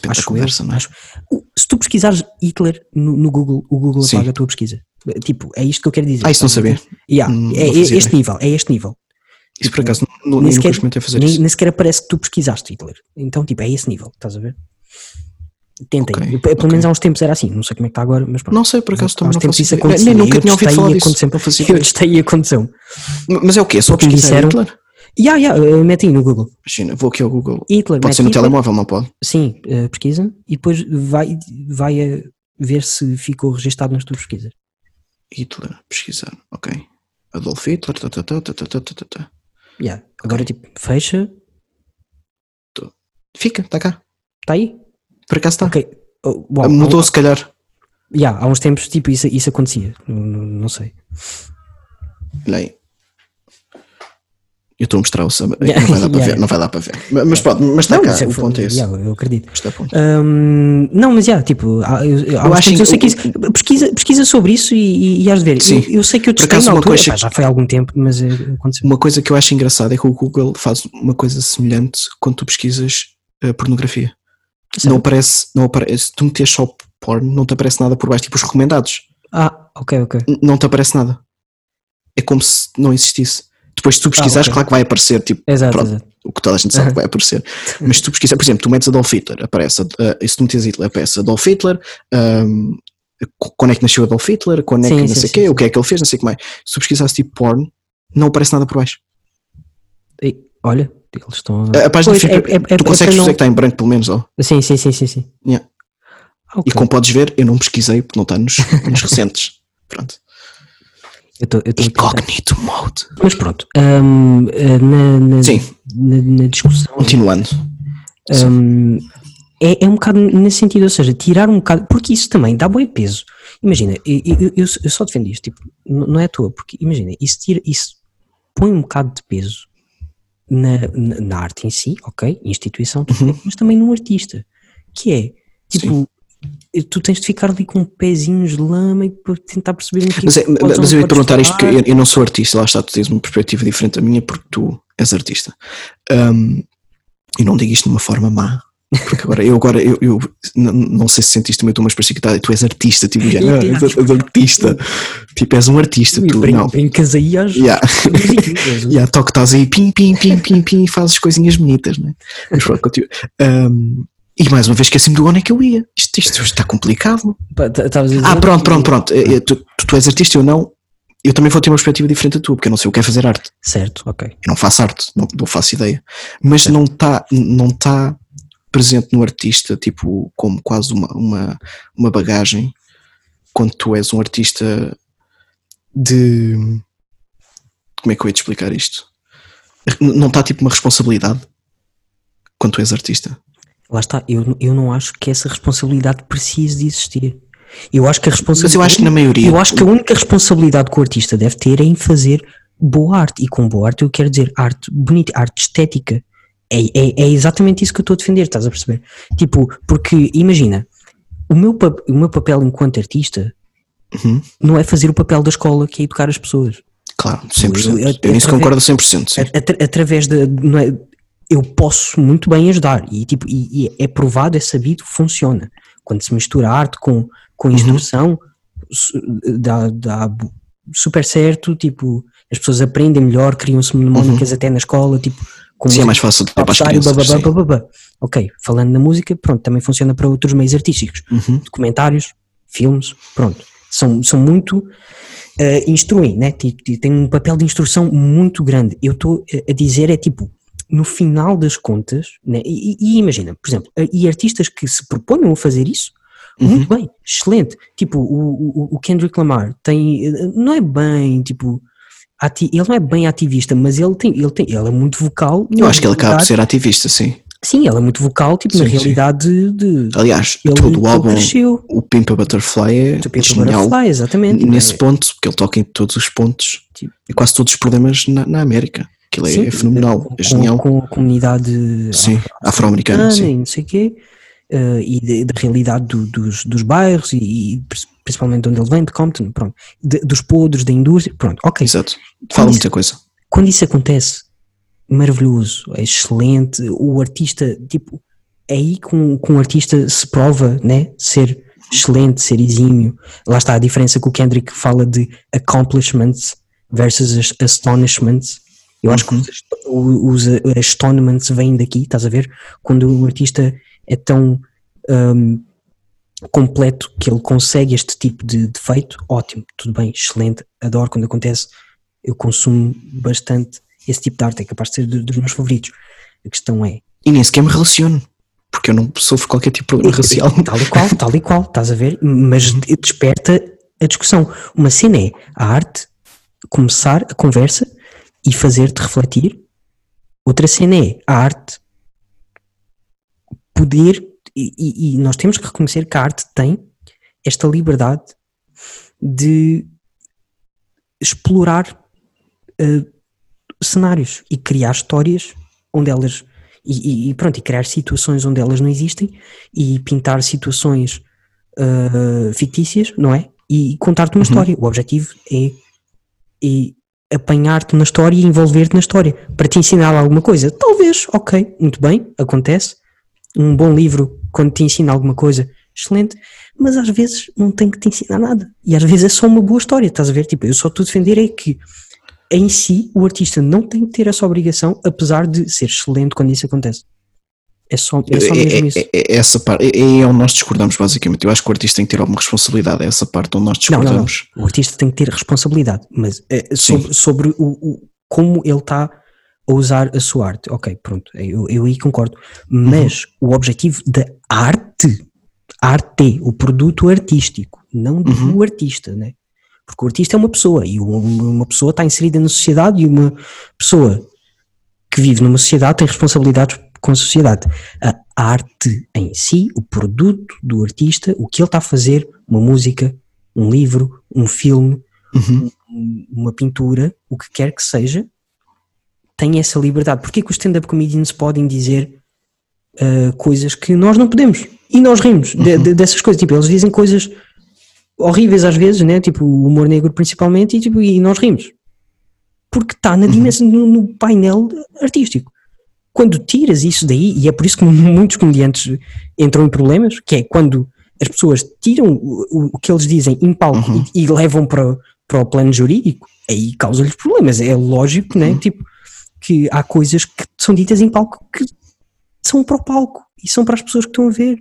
Depende da Acho conversa, eu, não é? acho. Se tu pesquisares Hitler no, no Google, o Google Sim. apaga a tua pesquisa. Tipo, é isto que eu quero dizer. Ah, isso não sabia. Yeah, é, não é fazia este nível, é este nível. Isso por acaso não, Nem nunca sequer- experimentei fazer Nem, isso. nem sequer aparece que tu pesquisaste Hitler. Então, tipo, é esse nível, estás a ver? Tentem. Ok, Eu- Pelo ok. menos há uns tempos era assim, não sei como é que está agora, mas pronto. Não sei, por acaso Há também uns não tempos faço isso. Nem nunca tinha ouvido falar disso. Eu testei e aconteceu. Mas é o quê? Só Porque me pesquisar disseram- Hitler? Ya, ya, uh, mete aí no Google. Imagina, vou aqui ao Google. Hitler, Pode ser no Hitler. telemóvel, não pode? Sim, uh, pesquisa e depois vai, vai a ver se ficou registado nas tuas pesquisas. Hitler, pesquisar. Ok. Adolf Hitler. Tá, tá, tá, tá, tá, tá, tá, tá. Ya, Agora, tipo, fecha, Fica, está cá. está aí? Por acaso está. Ok. Oh, uau, Mudou se calhar. Ya, há uns tempos, tipo, isso, isso acontecia. Não, não, não sei. Olha aí. Eu estou a mostrar o samba. Yeah, *laughs* Não vai dar para yeah. ver, não vai dar para ver. Mas, pronto, mas está Não, cá. é- O ponto é esse. ya, eu acredito. Ponto. Hum, não, mas já, tipo, há, eu, Eu uns acho tempos eu sei que- que isso, pesquisa, pesquisa sobre isso e, e, e has de ver. Sim. Eu, eu sei que eu testei na altura, coisa- epá, já foi há algum tempo, mas eh, aconteceu. Uma coisa que eu acho engraçada é que o Google faz uma coisa semelhante quando tu pesquisas eh, pornografia. não aparece, não aparece, se tu metes só porn, não te aparece nada por baixo, tipo os recomendados. Ah, ok, ok. N- Não te aparece nada. É como se não existisse. Depois, se tu pesquisares, ok. claro que vai aparecer, tipo, Exato, pronto, exato. o que toda a gente sabe *laughs* que vai aparecer. Mas se tu pesquisar, por exemplo, tu metes Adolf Hitler, aparece, uh, se tu metes Hitler, aparece Adolf Hitler, um, qu- quando é que nasceu Adolf Hitler, quando é Sim, que não sim, sei o quê, sim. o que é que ele fez, não sei o que mais. Se tu pesquisares tipo porn, não aparece nada por baixo. E, olha, eles estão. A, a página Pois, fica, é- é- é- tu é consegues dizer não- que está em branco pelo menos, ó. Sim, sim, sim, sim. sim. Yeah. Ok. E como podes ver, eu não pesquisei porque não está nos, nos recentes. *laughs* Pronto. Eu tô- eu tô Incognito mode. Mas pronto, hum, eh, na, na, Sim. na, na discussão Continuando. hum, é, é um bocado nesse sentido, ou seja, tirar um bocado, porque isso também dá bom peso. Imagina, eu, eu, eu- só defendo isto, tipo, não é à toa, porque imagina, isso, tira, isso põe um bocado de peso na, na, na arte em si, ok, instituição, Uhum. mas também no artista, que é, tipo, tu tens de ficar ali com pezinhos de lama e tentar perceber o que Mas, é, que mas não eu ia perguntar isto porque falar. eu, eu não sou artista, lá está, tu tens uma perspectiva diferente da minha porque tu és artista. Um, e não digo isto de uma forma má, porque agora eu agora eu, eu não sei se sentiste também uma expressão que tu és artista, tipo, já, não, *laughs* és, és artista, tipo, és um artista, tu Brin- não. Brincas aí às Yeah. *laughs* *laughs* E há toque estás aí pim, pim, pim, pim, pim fazes coisinhas bonitas, né? Mas pronto, continua. Um, e mais uma vez esqueci-me do onde é que eu ia. Isto, isto está complicado. Tá- Ah, pronto, pronto, pronto. Eh, eh, Tu, tu, és artista, eu não. Eu também vou ter uma perspectiva diferente da tua, porque eu não sei o que é fazer arte. Certo, ok. Eu não faço arte, não, não faço ideia. Mas não está não tá presente no artista, tipo, como quase uma, uma, uma bagagem, quando tu és um artista de. Como é que eu ia te explicar isto? Não está tipo uma responsabilidade quando tu és artista. Lá está, eu, eu não acho que essa responsabilidade precise de existir. Eu acho que a responsabilidade. Mas eu acho que na maioria. Eu acho que a única responsabilidade que o artista deve ter é em fazer boa arte. E com boa arte eu quero dizer arte bonita, arte estética. É, é, é exatamente isso que eu estou a defender, estás a perceber? Tipo, porque imagina, o meu, pa- o meu papel enquanto artista Uhum. não é fazer o papel da escola que é educar as pessoas. Claro, 100%. Eu- eu- Eu nisso concordo 100%. Sim. Atra- através de é, eu posso muito bem ajudar e tipo e, e é provado é sabido funciona quando se mistura arte com Uhum. com instrução su- dá, dá super certo tipo as pessoas aprendem melhor criam-se mnemónicas até na escola tipo com Uhum. Sim, é mais fácil de para as crianças. bababá. ok falando na música pronto também funciona para outros meios artísticos Uhum. documentários, filmes, pronto. São, são muito. Uh, instruem, né? Ti- ti- Tem um papel de instrução muito grande. Eu estou a dizer, é tipo, no final das contas, né? e, e- imagina, por exemplo, e artistas que se proponham a fazer isso, Uhum. muito bem, excelente. Tipo, o, o, o Kendrick Lamar tem. Não é bem, tipo. ati- Ele não é bem ativista, mas ele tem, ele tem, ele é muito vocal. Eu acho que ele acaba realidade- ser ativista, sim. Sim, ele é muito vocal, tipo, na Sim, sim. realidade de. de Aliás, ele, todo o álbum, cresceu. o Pimpa Butterfly é People genial Butterfly, exatamente. nesse É- ponto, porque ele toca em todos os pontos Tipo- e quase todos os problemas na, na América. Aquilo é, Sim, fenomenal, com, é genial. Com, com a comunidade afro-americana, sim. não sei o quê, eh, e da realidade do- dos, dos bairros e, e pr- principalmente onde ele vem, de Compton, pronto, de- dos podres, da indústria, pronto, ok. Exato. Fala Quando muita coisa. Quando isso acontece, maravilhoso, é excelente, o artista, tipo, é aí que um, que um artista se prova, né, ser excelente, ser exímio. Lá está a diferença que o Kendrick fala de accomplishments versus as- astonishments. Eu acho Uhum. que os, o- os astonishments vêm daqui, estás a ver? Quando o artista é tão hum, completo que ele consegue este tipo de, de feito, ótimo, tudo bem, excelente, adoro quando acontece, eu consumo bastante esse tipo de arte, é capaz de ser do- dos meus favoritos. A questão é, E nem sequer me relaciono, porque eu não sofro qualquer tipo de problema racial. Tal e qual, tal e qual, estás a ver? Mas desperta a discussão. Uma cena é a arte começar a conversa e fazer-te refletir. Outra cena é a arte poder, e, e- nós temos que reconhecer que a arte tem esta liberdade de explorar eh, cenários e criar histórias onde elas e, e- pronto, e criar situações onde elas não existem e pintar situações ah, fictícias, não é? E contar-te uma história. O objetivo é, é apanhar-te na história e envolver-te na história para te ensinar alguma coisa. Talvez, ok, muito bem, acontece. um bom livro quando te ensina alguma coisa, excelente, mas às vezes não tem que te ensinar nada. E às vezes é só uma boa história, estás a ver? Tipo, eu só estou a defender é que em si o artista não tem que ter essa obrigação, apesar de ser excelente quando isso acontece. É só, é só mesmo é, isso. é- é essa parte, é, é onde nós discordamos basicamente. Eu acho que o artista tem que ter alguma responsabilidade, é essa parte onde nós Não, não, não. discordamos. O artista tem que ter responsabilidade, mas é, sobre, sobre o, o- como ele está a usar a sua arte. Ok, pronto, eu, eu aí concordo. Mas o objetivo da arte, arte, o produto artístico, não do Uhum. artista, né? Porque o artista é uma pessoa e uma, uma pessoa está inserida na sociedade e uma pessoa que vive numa sociedade tem responsabilidades com a sociedade. A arte em si, o produto do artista, o que ele está a fazer, uma música, um livro, um filme, Uhum. um- uma pintura, o que quer que seja, tem essa liberdade. Porquê que os stand-up comedians podem dizer ah, coisas que nós não podemos? E nós rimos de- de- dessas coisas. Tipo, eles dizem coisas horríveis às vezes, né? Tipo, o humor negro principalmente, e, tipo, e nós rimos. Porque está na dimensão, no, no painel artístico. Quando tiras isso daí, e é por isso que muitos comediantes entram em problemas, que é quando as pessoas tiram o, o- que eles dizem em palco Uhum. e, e levam para, para o plano jurídico, aí causa-lhes problemas. É lógico, né? Tipo, que há coisas que são ditas em palco que são para o palco e são para as pessoas que estão a ver.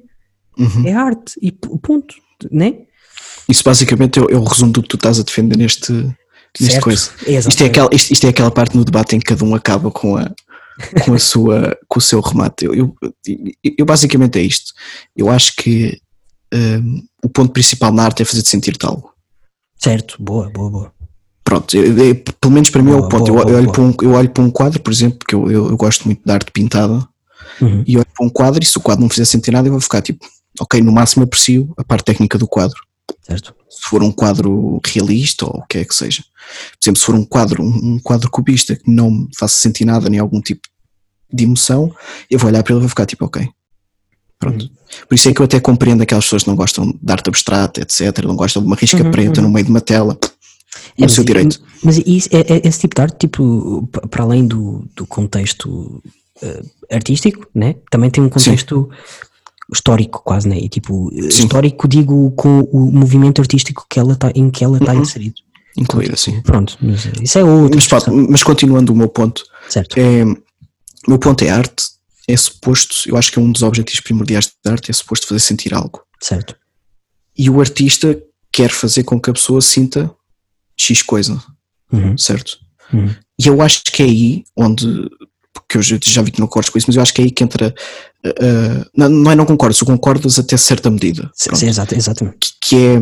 Uhum. É arte e ponto, né? Isso basicamente é, o- é o resumo do que tu estás a defender neste, neste Certo. coisa. Isto é, aquela, isto, isto é aquela parte no debate em que cada um acaba com a, com a sua, com o seu remate. Eu, eu, eu basicamente é isto. Eu acho que hum, o ponto principal na arte é fazer-te sentir-te algo. Certo, boa, boa, boa. Pronto, eu- eu- pelo menos para mim é o ponto. boa, eu, boa, olho para um, eu olho para um quadro, por exemplo, porque eu, eu, eu gosto muito de arte pintada, Uhum. e olho para um quadro e se o quadro não fizer sentir nada, eu vou ficar tipo, ok, no máximo aprecio a parte técnica do quadro. Certo. se for um quadro realista ou o que é que seja. Por exemplo, se for um quadro, um, quadro cubista que não me faça sentir nada, nem algum tipo de emoção, eu vou olhar para ele e vou ficar tipo, ok. Pronto. Por isso é que eu até compreendo aquelas pessoas que não gostam de arte abstrata, etc., não gostam de uma risca Uhum, preta uhum. no meio de uma tela. É, o mas seu direito. Mas isso, é, é- esse tipo de arte, tipo, pa- para além do, do contexto eh, artístico, né? também tem um contexto histórico quase, né? E tipo, Sim. histórico digo com o movimento artístico que ela tá, em que ela está Uhum. inserido. Incluído assim. Pronto, mas isso é outra Mas, pá, mas continuando o meu ponto, Certo. é, o meu ponto é arte, é suposto, eu acho que é um dos objetivos primordiais da arte, é suposto fazer sentir algo. Certo. E o artista quer fazer com que a pessoa sinta X coisa, Uhum. certo? Uhum. E eu acho que é aí onde, porque eu já vi que não concordas com isso, mas eu acho que é aí que entra, uh, uh, não, não é não concordas, tu concordas até certa medida, Sim, sim, exato, exatamente. que, que é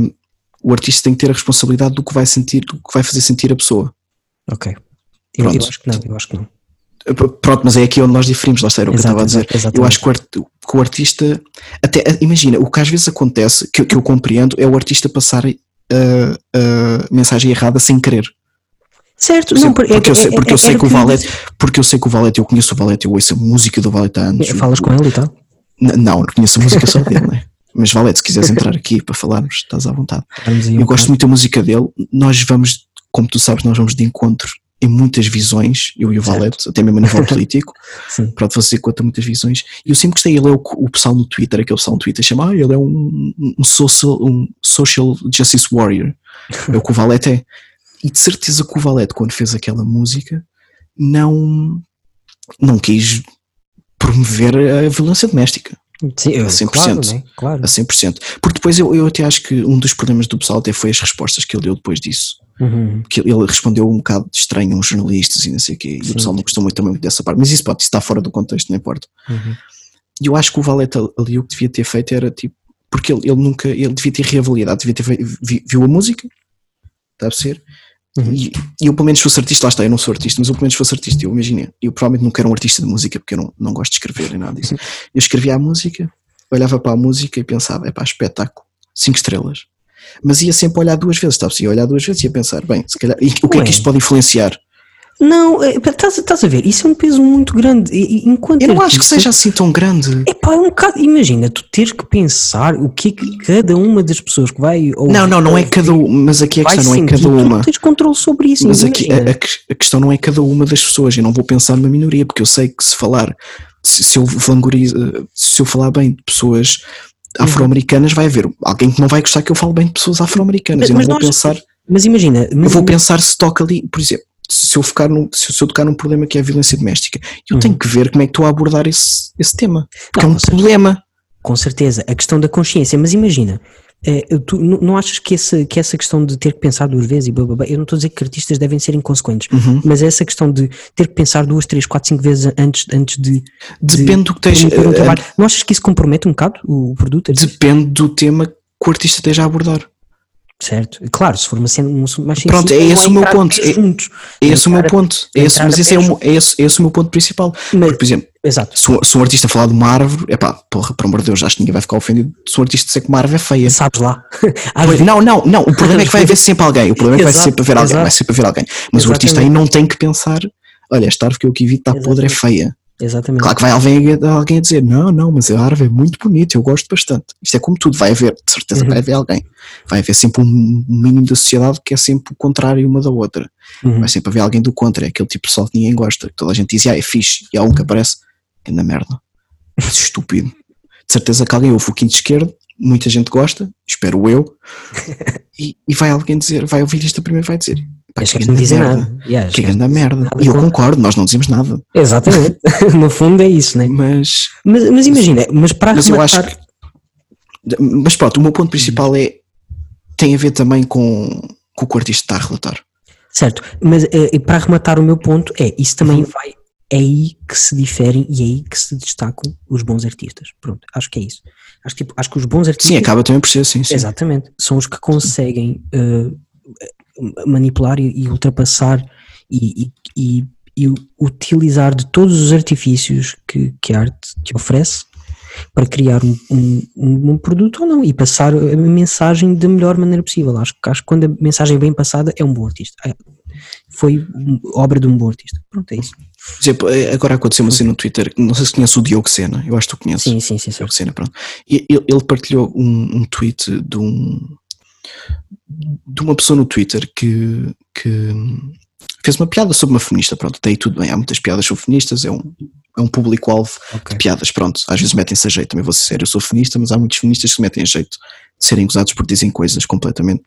o artista tem que ter a responsabilidade do que vai sentir, do que vai fazer sentir a pessoa. Ok. Eu, eu acho que não, eu acho que não. P- Pronto, mas é aqui onde nós diferimos, lá está, era o que eu estava a dizer. exatamente. Eu acho que o, art- que o artista, até uh, imagina, o que às vezes acontece, que, eu- que eu compreendo, é o artista passar uh, a mensagem errada sem querer. Certo, não, exemplo, por- é- porque eu sei, é- porque eu é- sei que o Valete, porque eu sei que o Valete, eu conheço o Valete, eu ouço a música do Valete há anos. Falas com ele e tal? Não, não conheço a música só dele, né? *laughs* Mas Valete, se quiseres entrar aqui para falarmos, estás à vontade. Um Eu gosto muito da música dele. Nós vamos, como tu sabes, nós vamos de encontro em muitas visões, eu e o Certo. Valete, até mesmo a nível *laughs* político. Sim. Pronto, você conta muitas visões. E eu sempre gostei, ele é o, o pessoal no Twitter, aquele pessoal no Twitter, chama, ah, ele é um, um, social, um social justice warrior. *laughs* É o que o Valete é. E de certeza que o Valete, quando fez aquela música, não, não quis promover a violência doméstica Sim, eu- 100%. Claro, né? claro. a 100%. Porque depois eu, eu até acho que um dos problemas do pessoal até foi as respostas que ele deu depois disso. Uhum. Que ele respondeu um bocado de estranho a uns jornalistas e não sei o quê. E Sim. o pessoal não gostou muito também dessa parte. Mas isso pode, está fora do contexto, não importa. Uhum. E eu acho que o Valete ali o que devia ter feito era tipo. Porque ele, ele nunca. Ele devia ter reavaliado, devia ter viu a música, está a ser? Uhum. E, eu, pelo menos, fosse artista, lá está, eu não sou artista, mas eu, pelo menos, fosse artista. Eu imaginei, eu provavelmente nunca era um artista de música, porque eu não, não gosto de escrever nem nada disso. Uhum. Eu escrevia a música, olhava para a música e pensava, é pá, espetáculo, cinco estrelas. Mas ia sempre olhar duas vezes, estava ia olhar duas vezes e ia pensar, bem, se calhar, e o que é que isto pode influenciar? Não, é, estás estás a ver, isso é um peso muito grande. Enquanto Eu não acho que artista- seja assim tão grande. É pá, é um bocado. Imagina, tu teres que pensar o que é que cada uma das pessoas que vai. ouvir- Não, não, não é cada uma, mas aqui a questão não é cada Tu uma. não tens controle sobre isso. Mas aqui a, a que- a questão não é cada uma das pessoas. Eu não vou pensar numa minoria, porque eu sei que se falar se, se eu vangorizo, se eu falar bem de pessoas afro-americanas, vai haver alguém que não vai gostar que eu fale bem de pessoas afro-americanas. Mas- Eu não mas vou nós- pensar, Mas imagina, eu vou pensar se toca ali, por exemplo, se eu focar no, se eu tocar num problema que é a violência doméstica, eu Uhum. tenho que ver como é que estou a abordar esse, esse tema. Porque Não, é um com certeza. problema. Com certeza, a questão da consciência, mas imagina, eh, tu não achas que essa, que essa questão de ter que pensar duas vezes e blá, blá, blá, eu não estou a dizer que artistas devem ser inconsequentes, Uhum. mas essa questão de ter que pensar duas, três, quatro, cinco vezes antes, antes de, de Depende do que prometer um trabalho, não achas que isso compromete um bocado o produto? Depende do tema que o artista esteja a abordar. Certo, claro, se for uma cena um assunto mais Pronto, é esse o meu ponto. É- juntos. É esse o meu ponto. É esse, mas esse é, o, é, esse, é esse o meu ponto principal. Mas- Porque, por exemplo, Exato, se, um- se um artista falar de uma árvore, é pá, porra, por amor de Deus, acho que ninguém vai ficar ofendido se um artista disser que uma árvore é feia. sabes lá. *laughs* Pois, Não, não, não. O problema é que vai haver sempre alguém. O problema é que vai Exato, sempre haver alguém. exato. Vai sempre haver alguém. Mas o artista aí não tem que pensar: olha, esta árvore que eu aqui vi está podre, é feia. Exatamente. Claro que vai alguém, alguém a dizer: não, não, mas a árvore é muito bonita, eu gosto bastante. Isto é como tudo, vai haver, de certeza Uhum. vai haver alguém. Vai haver sempre um mínimo da sociedade que é sempre o contrário uma da outra. Uhum. Vai sempre haver alguém do contra, é aquele tipo de pessoal que ninguém gosta. que Toda a gente diz: ah, é fixe. E há um que aparece: que na merda. Estúpido. De certeza que alguém ouve o quinto esquerdo, muita gente gosta, espero eu, *laughs* e, e vai alguém dizer, vai ouvir isto primeiro e vai dizer: pá, As que gajas não dizem merda. nada. Yeah, as Que grande merda. nada E eu concordo, nós não dizemos nada. Exatamente. *laughs* no fundo é isso, né? Mas, Mas, mas imagina, mas para mas eu arrematar- acho que. Mas pronto, o meu ponto principal é. tem a ver também com, com o que o artista está a relatar. Certo, mas eh, e para arrematar o meu ponto é, isso também Uhum. vai, é aí que se diferem e é aí que se destacam os bons artistas. Pronto, acho que é isso. Acho, tipo, acho que os bons artistas. Sim, acaba também por ser, sim, sim. Exatamente, são os que conseguem eh, manipular e, e ultrapassar e, e- e- utilizar de todos os artifícios que, que a arte te oferece para criar um, um- um- produto ou não e passar a mensagem da melhor maneira possível. Acho, que- acho que quando a mensagem é bem passada é um bom artista. É, Foi obra de um bom artista. Pronto, é isso. Por exemplo, eh, agora aconteceu uma cena no Twitter, não sei se conhece o Diogo Sena, eu acho que tu conheces. Sim, sim, sim. Diogo. Sena, pronto. E ele, ele partilhou um, um tweet de um de uma pessoa no Twitter que, que fez uma piada sobre uma feminista, pronto, daí tudo bem, há muitas piadas sobre feministas, é um, é um público-alvo Ok. de piadas, pronto, às vezes metem-se a jeito, também vou ser sério, eu sou feminista, mas há muitos feministas que se metem a jeito de serem gozados por dizem coisas completamente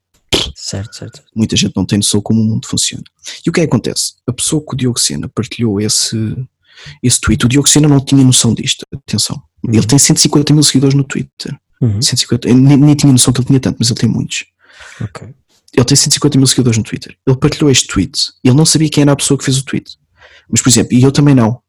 Certo, certo. muita gente não tem noção como o mundo funciona. E o que é que acontece? A pessoa que o Diogo Sena partilhou esse, esse tweet, o Diogo Sena não tinha noção disto, atenção. Uhum. Ele tem 150 mil seguidores no Twitter. Uhum. 150, eu nem, nem tinha noção que ele tinha tanto, mas ele tem muitos. Ok. Ele tem 150 mil seguidores no Twitter. Ele partilhou este tweet. Ele não sabia quem era a pessoa que fez o tweet. Mas, por exemplo, e eu também não.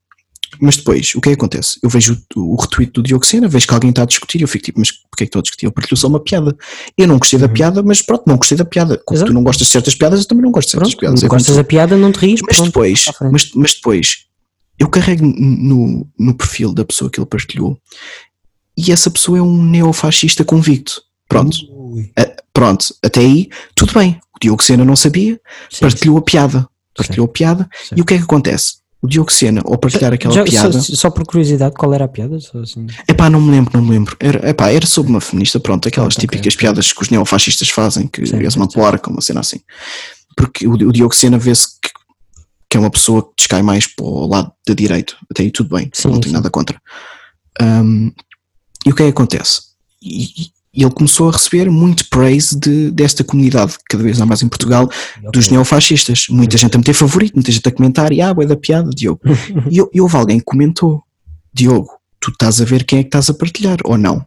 Mas depois, o que é que acontece? Eu vejo o, o retweet do Diogo Sena, vejo que alguém está a discutir eu fico tipo, mas porquê é que estão a discutir? Ele partilhou só uma piada. Eu não gostei da Uhum. piada, mas pronto, não gostei da piada. Como Exato. tu não gostas de certas piadas, eu também não gosto de certas Pronto, piadas. não É como gostas da piada, não te rires. mas pronto, depois, mas, mas depois, eu carrego no, no perfil da pessoa que ele partilhou e essa pessoa é um neofascista convicto. Pronto, Ui. pronto, até aí, tudo bem. O Diogo Sena não sabia, Sim, partilhou a piada. Partilhou a piada. E o que é que acontece? O Diogo Sena, ao partilhar aquela Já- piada, Só, só por curiosidade, qual era a piada? Só assim. epá, não me lembro, não me lembro. Era, epá, era sobre uma feminista, pronto, aquelas ok, típicas ok. piadas que os neofascistas fazem, que uma certo. porca, uma cena assim. Porque o, o Diogo Sena vê-se que, que é uma pessoa que descai mais para o lado da direita. Até aí tudo bem, Sim, não tenho sim. nada contra. Ahm, e o que é que acontece? E, e- ele começou a receber muito praise de, desta comunidade, cada vez mais em Portugal, dos neofascistas. Muita gente a meter favorito, muita gente a comentar, e ah, é da piada, Diogo. *laughs* e, e houve alguém que comentou: Diogo, tu estás a ver quem é que estás a partilhar, ou não?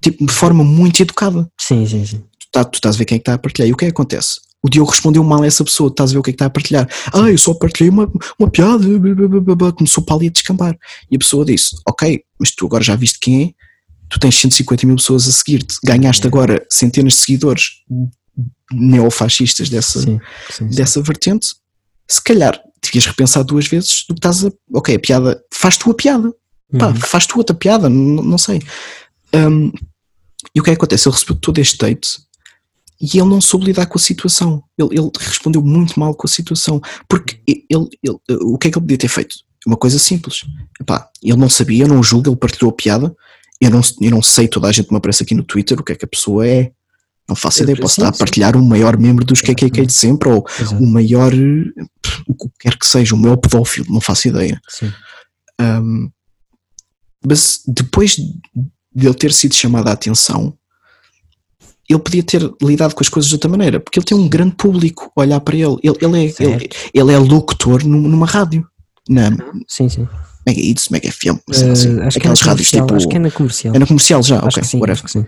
Tipo, de forma muito educada. Sim, sim, sim. Tu, tá- tu estás a ver quem é que está a partilhar. E o que é que acontece? O Diogo respondeu mal a essa pessoa, estás a ver o que é que está a partilhar. Ah, eu só partilhei uma, uma piada, começou para ali a descambar. E a pessoa disse: Ok, mas tu agora já viste quem é, tu tens 150 mil pessoas a seguir-te, ganhaste agora centenas de seguidores neofascistas dessa, sim, sim, sim. dessa vertente, se calhar devias repensar duas vezes do que estás a. Ok, a piada, faz tu a piada, pá, Uhum. faz tu outra piada, n- não sei. Um, e o que é que acontece? Ele recebeu todo este hate e ele não soube lidar com a situação. Ele, ele respondeu muito mal com a situação, porque ele, ele- o que é que ele podia ter feito? Uma coisa simples. Epá, ele não sabia, não julgo, ele partilhou a piada. Eu não, eu não sei, toda a gente me aparece aqui no Twitter o que é que a pessoa é. Não faço ideia, posso estar a partilhar o maior membro dos KKK de sempre, ou Exato. o maior, o que quer que seja, o maior pedófilo, não faço ideia. Sim. Um, mas depois de ele ter sido chamado a atenção, ele podia ter lidado com as coisas de outra maneira, porque ele tem um grande público a olhar para ele. Ele, ele, é, ele, ele é locutor numa, numa rádio. Na Sim, sim. Mega Hits, Mega FM, assim, assim, Uh, acho, que é aquelas rádios tipo. acho que é na comercial. É na comercial já, Acho ok, que sim, whatever. que sim.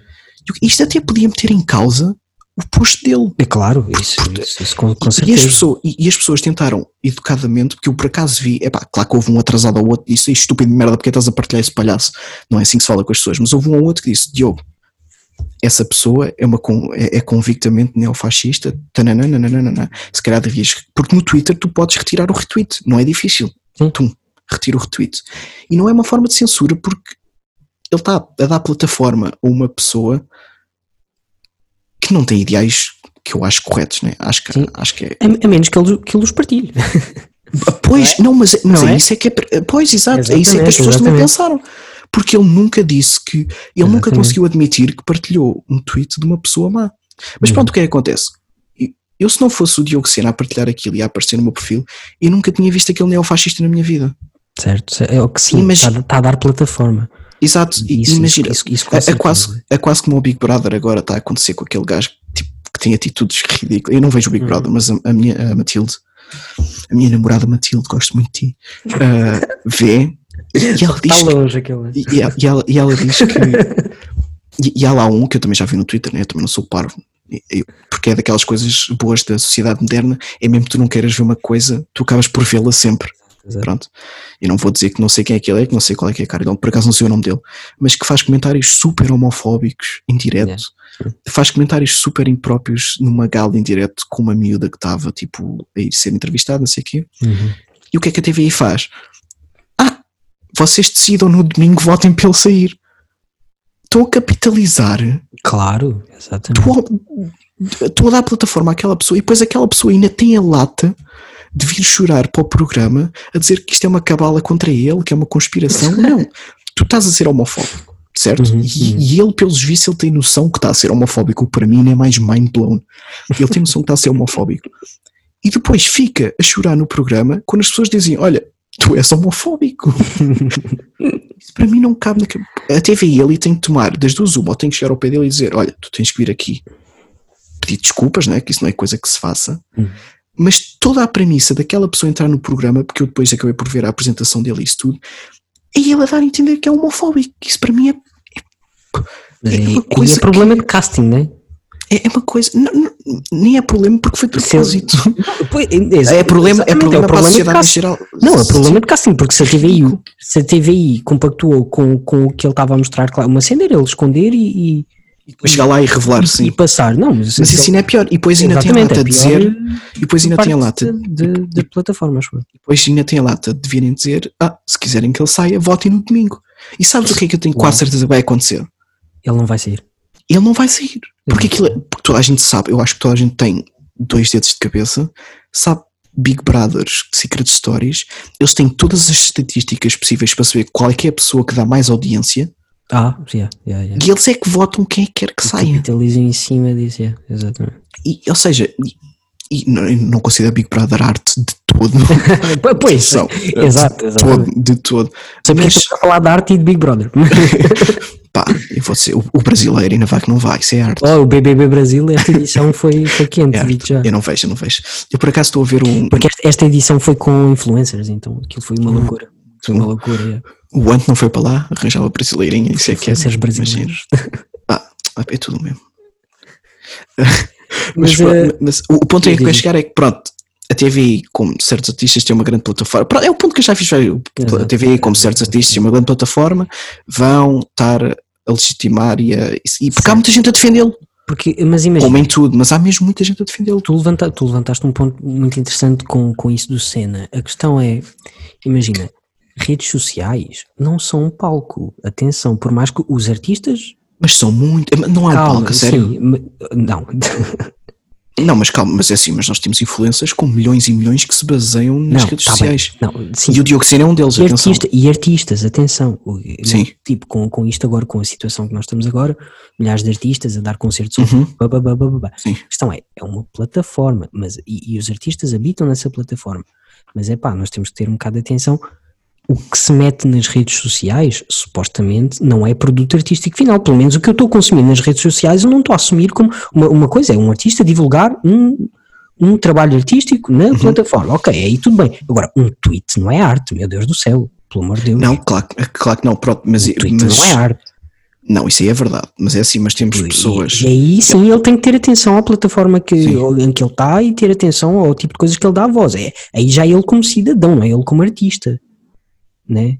Isto até podia meter em causa o posto dele. É claro, isso, isso, isso com, com E as, certeza. pessoas, e, e as pessoas tentaram educadamente, porque eu por acaso vi, é pá, claro que houve um atrasado ao outro que disse, "Ei, estúpido de merda, porque estás a partilhar esse palhaço? Não é assim que se fala com as pessoas, mas houve um ou outro que disse, Diogo, essa pessoa é, uma, é, é convictamente neofascista, tananana, se calhar devias, porque no Twitter tu podes retirar o retweet, não é difícil, Sim. tum, retira o retweet. E não é uma forma de censura, porque ele está a dar plataforma a uma pessoa que não tem ideais que eu acho corretos, né? acho, que, Sim. acho que é, A, a menos que ele, que ele os partilhe. *laughs* Pois, não, mas, mas Não é é? isso é que é. Pois, exato, é isso é que as pessoas também pensaram. Porque ele nunca disse que. Ele nunca Exatamente. conseguiu admitir que partilhou um tweet de uma pessoa má. Mas Uhum. pronto, o que é que acontece? Eu- Eu, se não fosse o Diogo Sena a partilhar aquilo e a aparecer no meu perfil, eu nunca tinha visto aquele neofascista na minha vida. Certo? É o que sim, Imagina- está, a dar plataforma. Exato, Isso, imagina. isso, isso, isso É, é quase, é quase como o Big Brother agora está a acontecer com aquele gajo tipo, que tem atitudes ridículas. Eu não vejo o Big Uhum. Brother, mas a, a minha a Matilde, a minha namorada Matilde, gosto muito de ti, ah, vê *laughs* e ela diz Está longe aquele. E, ela- e ela, e ela diz que. *laughs* e, e há lá um que eu também já vi no Twitter, né? eu também não sou parvo, porque é daquelas coisas boas da sociedade moderna, é mesmo que tu não queiras ver uma coisa, tu acabas por vê-la sempre. Exato. Pronto. Eu não vou dizer que não sei quem é que ele é, que não sei qual é que é a cara dele, por acaso não sei o nome dele, mas que faz comentários super homofóbicos em direto, faz comentários super impróprios numa gala em direto com uma miúda que estava tipo a ir ser entrevistada, não sei o quê. Uhum. E o que é que a TVI faz? Ah, vocês decidam no domingo, votem para ele sair. Estão a capitalizar, Claro, exatamente. estão a, estão a dar plataforma àquela pessoa e depois aquela pessoa ainda tem a lata de vir chorar para o programa a dizer que isto é uma cabala contra ele, que é uma conspiração. *laughs* Não, tu estás a ser homofóbico, certo? Uhum, e, uhum. e ele, pelos vistos, ele tem noção que está a ser homofóbico. Para mim, ainda é mais mind blown. Ele tem noção que está a ser homofóbico. E depois fica a chorar no programa quando as pessoas dizem: Olha, tu és homofóbico. *laughs* Isso para mim não cabe na cabeça. A TVI ali tem que tomar das duas uma, ou tem que chegar ao pé dele e dizer: Olha, tu tens que vir aqui pedir desculpas, né? que isso não é coisa que se faça. Hum. Mas toda a premissa daquela pessoa entrar no programa, porque eu depois acabei por ver a apresentação dele e isso tudo, é ele a dar a entender que é homofóbico. Isso para mim é, Mas é aí, uma coisa é problema de casting, não é? é, é uma coisa. não- não- nem é problema porque foi de Se ele- propósito. *laughs* Pois, É problema, é problema para a de geral. Não, é problema de casting, porque se a TVI, se a TVI compactuou com, com o que ele estava a mostrar, claro, uma cena era ele esconder e, e, Depois chegar lá e revelar, e sim. passar. Não, mas, Mas isso ainda é pior. E depois ainda tem a lata é de dizer. E depois ainda tem a lata. de, de, de plataformas. Depois ainda tem a lata de virem dizer: Ah, se quiserem que ele saia, votem no domingo. E sabes o que é que eu tenho quase certeza que vai acontecer? Ele não vai sair. Ele não vai sair. Porque aquilo é, porque toda a gente sabe, eu acho que toda a gente tem dois dedos de cabeça, sabe Big Brothers, Secret Stories, eles têm todas as estatísticas possíveis para saber qual é que é a pessoa que dá mais audiência Ah, yeah, yeah, yeah. e eles é que votam quem quer que saia. Capitalizam em cima disso, yeah, exatamente. E, ou seja, e, e não, não considero Big Brother arte de todo. *laughs* pois, São, *laughs* exato, de todo, de todo. Mas, estamos a falar de arte e de Big Brother. *laughs* pá, eu vou dizer, o, o brasileiro ainda vai que não vai, isso é arte. oh, o BBB Brasil, esta edição foi, foi quente, É já. Eu não vejo, eu não vejo. Eu por acaso estou a ver um. Porque esta, esta edição foi com influencers, então aquilo foi uma loucura. Foi uma loucura, yeah. O Ant não foi para lá, arranjava brasileirinha, isso é que é. Imagina. brasileiros. *laughs* Ah, é tudo mesmo. *laughs* Mas, Mas, eh, mas o, ponto em que eu quero chegar é que, pronto, a TVI, como certos artistas, tem uma grande plataforma. Pronto, é o ponto que eu já fiz. A. TVI, como certos artistas, tem uma grande plataforma, vão estar a legitimar e, a, e porque há muita gente a defendê-lo, Porque, mas imagina, como em tudo, mas há mesmo muita gente a defendê-lo. tu, levanta, tu levantaste um ponto muito interessante com, com isso do Senna. A questão é, imagina, redes sociais não são um palco. Atenção, por mais que os artistas. Mas são muito. Não há um calma, palco, a sério. sim, ma- não. *laughs* Não, mas calma, mas é assim, mas nós temos influências com milhões e milhões que se baseiam nas não, redes tá sociais. Não. E o Diogo Sena é um deles, E, atenção. artista, e artistas, atenção. Sim. Tipo, com, com isto agora, com a situação que nós estamos agora, milhares de artistas a dar concertos. Uhum. Bá, bá, bá, bá. Sim. A questão é, é uma plataforma, mas, e, e os artistas habitam nessa plataforma. Mas é pá, nós temos que ter um bocado de atenção o que se mete nas redes sociais, supostamente, não é produto artístico final. Pelo menos o que eu estou a consumir nas redes sociais, eu não estou a assumir como uma, uma coisa, é um artista divulgar um, um trabalho artístico na uhum. plataforma. Ok, aí tudo bem. Agora, um tweet não é arte, meu Deus do céu, pelo amor de Deus. Não, claro, claro que não, pronto, mas, um tweet mas, não é arte. Não, isso aí é verdade, mas é assim, mas temos pessoas. E aí sim ele tem que ter atenção à plataforma que, em que ele está e ter atenção ao tipo de coisas que ele dá a voz. É, aí já é ele como cidadão, não é ele como artista. Né?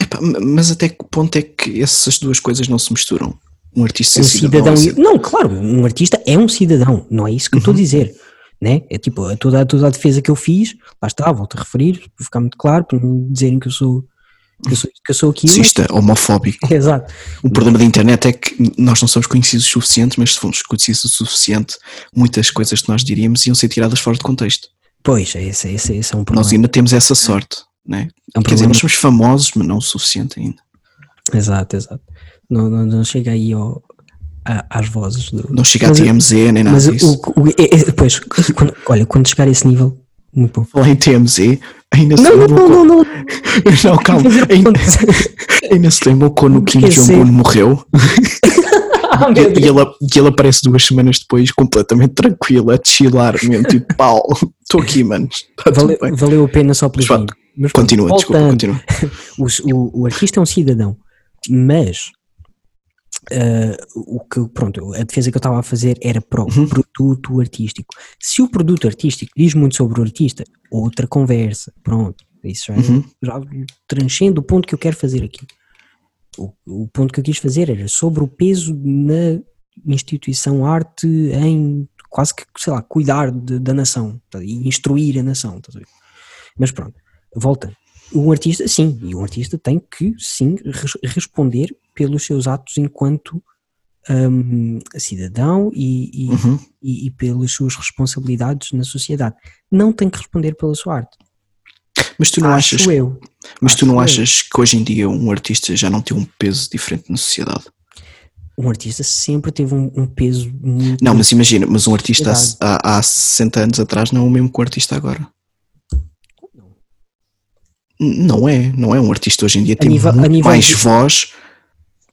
Epá, mas até que ponto é que essas duas coisas não se misturam? Um artista um cidadão. cidadão não, claro, um artista é um cidadão, não é isso que eu estou a dizer. Né? É tipo, toda, toda a defesa que eu fiz, lá está, volto a referir, para ficar muito claro, para não dizerem que eu sou que eu sou, que eu sou aquilo. Racista, homofóbico. *laughs* Exato. O problema da internet é que nós não somos conhecidos o suficiente, mas se fomos conhecidos o suficiente, muitas coisas que nós diríamos iam ser tiradas fora de contexto. Pois, esse, esse, esse é um problema. Nós ainda temos essa sorte, né? É um Quer dizer, nós somos famosos, mas não o suficiente ainda. Exato, exato. Não, não, não chega aí ao, a- às vozes do. Não chega a Mas o- TMZ nem nada Mas o, disso. o, é- é- pois, quando- olha, quando chegar a esse nível, muito bom. Falar em TMZ, ainda se Não, não, não, não, *laughs* não. Não, calma. *laughs* Ainda, *laughs* ainda se lembrou quando o Kim. Jong-un morreu Ah, e, e ele, e ele aparece duas semanas depois completamente tranquilo, a chilar mesmo, tipo, pau, estou aqui, mano. Tudo Valeu, valeu a pena só pelos Mas vá, 20. Mas Continua, desculpa, voltando, continua. *laughs* o, o, o artista é um cidadão, mas ah, o que, pronto, a defesa que eu estava a fazer era para o Uhum. produto artístico. Se o produto artístico diz muito sobre o artista, outra conversa, pronto, isso já, Uhum. já transcende o ponto que eu quero fazer aqui. O, o ponto que eu quis fazer era sobre o peso na instituição arte em quase que, sei lá, cuidar de- da nação tá? e instruir a nação. ver? Mas pronto, voltando. Um artista, sim, e um artista tem que, sim, res- responder pelos seus atos enquanto hum, cidadão e, e, Uhum. e- e pelas suas responsabilidades na sociedade. Não tem que responder pela sua arte. Mas tu não Acho achas, eu. mas tu não acho eu. achas que hoje em dia um artista já não tem um peso diferente na sociedade? Um artista sempre teve um, um peso muito. Não, mas imagina, mas um artista há, há, há 60 anos atrás não é o mesmo que o artista agora. Não é, não é um artista hoje em dia tem nível- muito mais de- voz,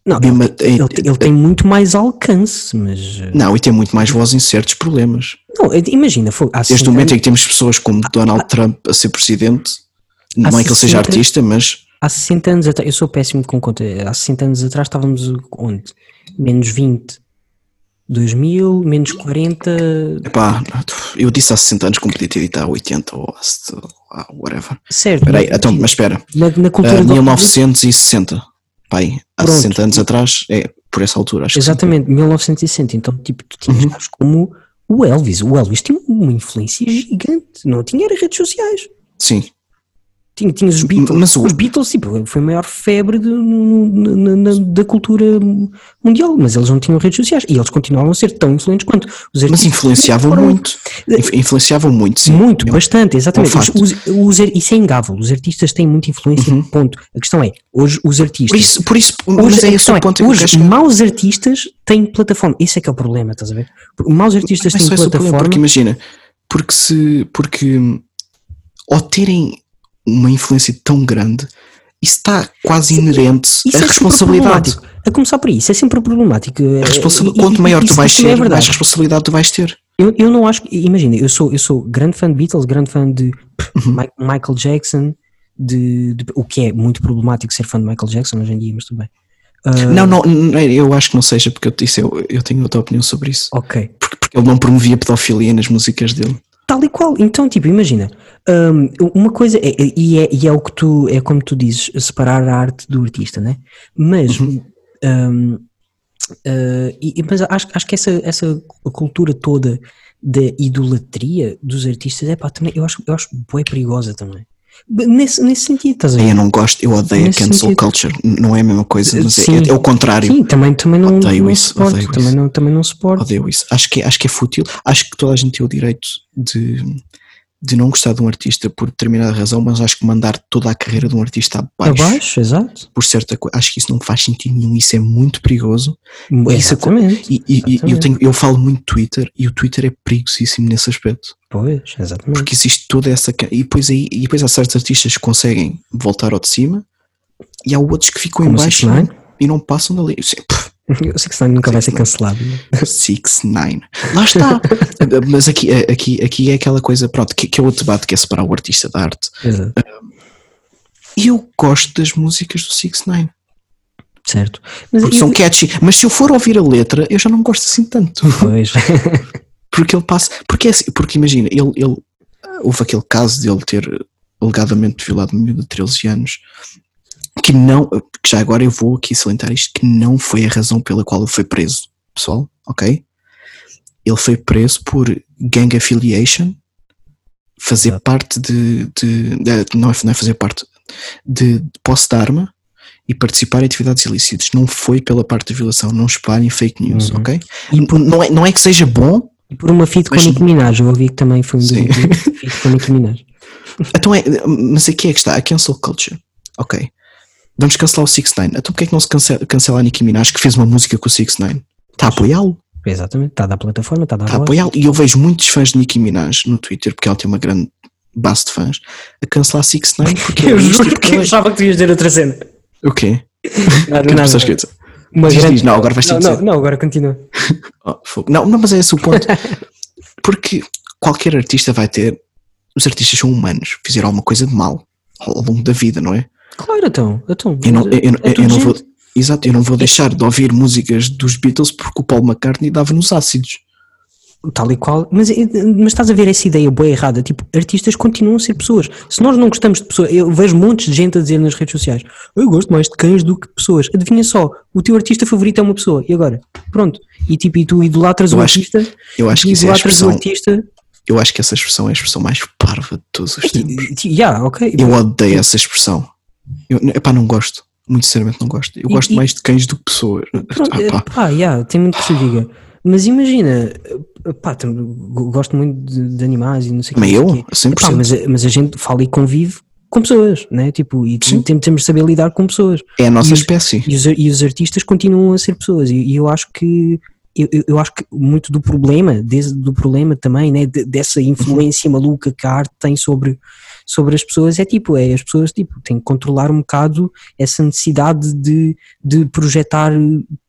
Não, ele, a- ele- ele tem muito mais alcance, mas. eh, não, e tem muito mais voz em certos problemas. Não, imagina, foi, há Desde 60 o momento em anos- que temos pessoas como Donald Trump a ser presidente, não é que ele seja 60 artista, mas há 60 anos atrás, eu sou péssimo com conta, há 60 anos atrás estávamos onde? Menos 20, 2000, menos 40, epá, eu disse há 60 anos como podia ter dito há 80 ou há whatever. certo? Espera aí, mas- então, mas espera, na, na cultura Ah, do- 1960, pai, há Pronto. 60 anos atrás, é por essa altura, acho que. Exatamente, 1960. Então, tipo, tu tinhas Uhum. como o Elvis. O Elvis tinha uma influência gigante. Não tinha redes sociais. Sim, Tinha, tinhas os Beatles. mas Os Beatles, tipo, foi a maior febre de- na- na- da cultura mundial, mas eles não tinham redes sociais e eles continuavam a ser tão influentes quanto os mas artistas. influenciavam foram- muito, Inf- influenciavam muito, sim. Muito, Eu- bastante, exatamente. É um Os- os- os isso é ingável. Os artistas têm muita influência, ponto. A questão é, hoje os artistas. Por isso, por isso Hoje, mas é esse o é, ponto em que hoje maus artistas têm plataforma. Isso é que é o problema, estás a ver? Maus artistas é têm esse o problema, plataforma. porque imagina, porque se, porque hum, ao terem uma influência tão grande, isso está quase inerente Isso à é responsabilidade. A começar por isso é sempre problemático. A responsa- E- e- Quanto maior tu isso vais também ser, é mais responsabilidade tu vais ter. Eu, eu não acho. Imagina, eu sou, eu sou grande fã de Beatles, grande fã de Uhum. Mi- Michael Jackson, de, de- o que é muito problemático ser fã de Michael Jackson hoje em dia, mas tudo bem. Ah, Não, não, não, eu acho que não seja, porque eu disse, eu, eu tenho outra opinião sobre isso. Ok. Porque, porque ele não promovia pedofilia nas músicas dele. Tal e qual. Então, tipo, imagina, hum, uma coisa, é, é- e, é, e é o que tu, é como tu dizes, separar a arte do artista, né? Mas, Uhum. hum, ah, e, e- mas acho, acho que essa, essa cultura toda da idolatria dos artistas, é pá, também, eu acho, eu acho bem perigosa também. Nesse, nesse sentido, estás a ver? Eu não gosto, eu odeio a Nesse cancel sentido. culture. Não é a mesma coisa, mas é, é o contrário. Sim, também, também não, Odeio não isso, suporto, odeio também isso. não, também não suporto. Odeio isso. Acho que, é- acho que é fútil. Acho que toda a gente tem o direito de, de não gostar de um artista por determinada razão, mas acho que mandar toda a carreira de um artista abaixo, Abaixo, exato. por certa coisa, acho que isso não faz sentido nenhum, isso é muito perigoso. Isso é co- Exatamente. E, e- e eu, Exatamente. tenho, eu falo muito Twitter e o Twitter é perigosíssimo nesse aspecto. Pois, exatamente. Porque existe toda essa. E depois, aí, e depois há certos artistas que conseguem voltar ao de cima e há outros que ficam Como em baixo 6ix9ine. e não passam dali. Eu sei, sei que senão nunca vai ser 6ix9ine. cancelado. né? *laughs* 6 9 Lá está. *laughs* Mas aqui, aqui, aqui é aquela coisa, pronto, que, que é o debate que é separar o artista da arte. Exato. E eu gosto das músicas do 6 9 Certo. Mas porque eu- são catchy. Mas se eu for ouvir a letra, eu já não gosto assim tanto. Pois. *laughs* Porque ele passa. Porque, é assim, porque imagina, ele, ele. Houve aquele caso dele ter alegadamente violado uma miúda de 13 anos. Que não. Que já agora eu vou aqui salientar isto. Que não foi a razão pela qual ele foi preso. Pessoal, ok? Ele foi preso por gang affiliation. Fazer parte de. de, de- não, é, não é fazer parte. De, de posse de arma. E participar em atividades ilícitas. Não foi pela parte da violação. Não espalhem fake news, Uhum. ok? E por, Não é, não é que seja bom, e por uma feat com Nicki Minaj, eu ouvi que também foi um feat com Nicki Minaj. *laughs* Então é, mas aqui é que está, a cancel culture. Ok. Vamos cancelar o 6 9 Então porquê é que não se cancela, cancela a Nicki Minaj que fez uma música com o 6 9 Está a apoiá-lo, Exatamente, está a dar plataforma, está a está a apoiá-lo. E eu vejo muitos fãs de Nicki Minaj no Twitter, porque ela tem uma grande base de fãs, a cancelar 6 9 porque *laughs* Eu é isto juro que eu achava que tu ias dizer outra cena. O quê? *laughs* Nada, Que pessoas que dizem? Uma Diz, grande- diz, não, agora vais ter não, não, não, agora continua. *laughs* Oh, não, não, mas é esse o ponto. porque qualquer artista vai ter. Os artistas são humanos, fizeram alguma coisa de mal ao longo da vida, não é? Claro, então. então Eu não, eu, eu- é eu não vou, exato, eu não vou deixar de ouvir músicas dos Beatles porque o Paul McCartney dava-nos ácidos. Tal e qual. Mas, mas estás a ver essa ideia boa e errada? Tipo, artistas continuam a ser pessoas. Se nós não gostamos de pessoas, eu vejo montes de gente a dizer nas redes sociais: Eu gosto mais de cães do que de pessoas. Adivinha só, o teu artista favorito é uma pessoa. E agora? Pronto. E tipo, e tu idolatras Eu o acho- artista. Eu acho que é idolatras o expressão, artista. eu acho que essa expressão é a expressão mais parva de todos os tempos. Yeah, ok. Eu odeio essa expressão. Eu, epá, não gosto. Muito sinceramente não gosto. Eu E- gosto e- mais de cães do que pessoas. Pronto, Ah, pá. pá, yeah, tem muito que se diga. Mas imagina, eh, pá, gosto muito de, de animais e não sei o que. Mas eu, quê. 100%. Epá, mas, a- mas a gente fala e convive com pessoas, né? Tipo, e Sim. tem- temos de saber lidar com pessoas. É a nossa e os- espécie. E os, e os artistas continuam a ser pessoas. E, e eu acho que eu, eu- eu acho que muito do problema, desde do problema também, né, de- dessa influência maluca que a arte tem sobre, sobre as pessoas é tipo, é as pessoas tipo, têm que controlar um bocado essa necessidade de, de projetar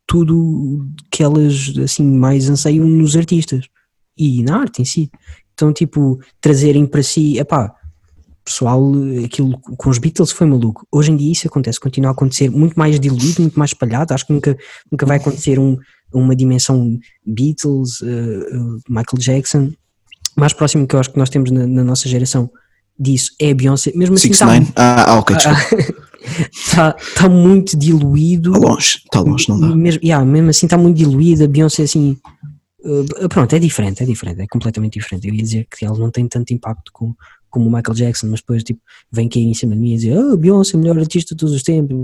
tudo que elas assim mais anseiam nos artistas e na arte em si. Então, tipo, trazerem para si, epá, pessoal, aquilo com os Beatles foi maluco. Hoje em dia isso acontece, continua a acontecer muito mais diluído, muito mais espalhado. Acho que nunca, nunca vai acontecer um, uma dimensão Beatles, eh, eh, Michael Jackson. Mais próximo que eu acho que nós temos na, na nossa geração disso é a Beyoncé. Mesmo assim, 6 está 9 ah, ah, ok, desculpa. *laughs* tá, tá muito diluído. Está longe, está longe, não dá. Mesmo, yeah, mesmo assim está muito diluída, a Beyoncé assim. uh, pronto, é diferente, é diferente, é completamente diferente. Eu ia dizer que ela não tem tanto impacto como, como o Michael Jackson, mas depois tipo, vem cair em cima de mim e dizer oh, Beyoncé, melhor artista de todos os tempos.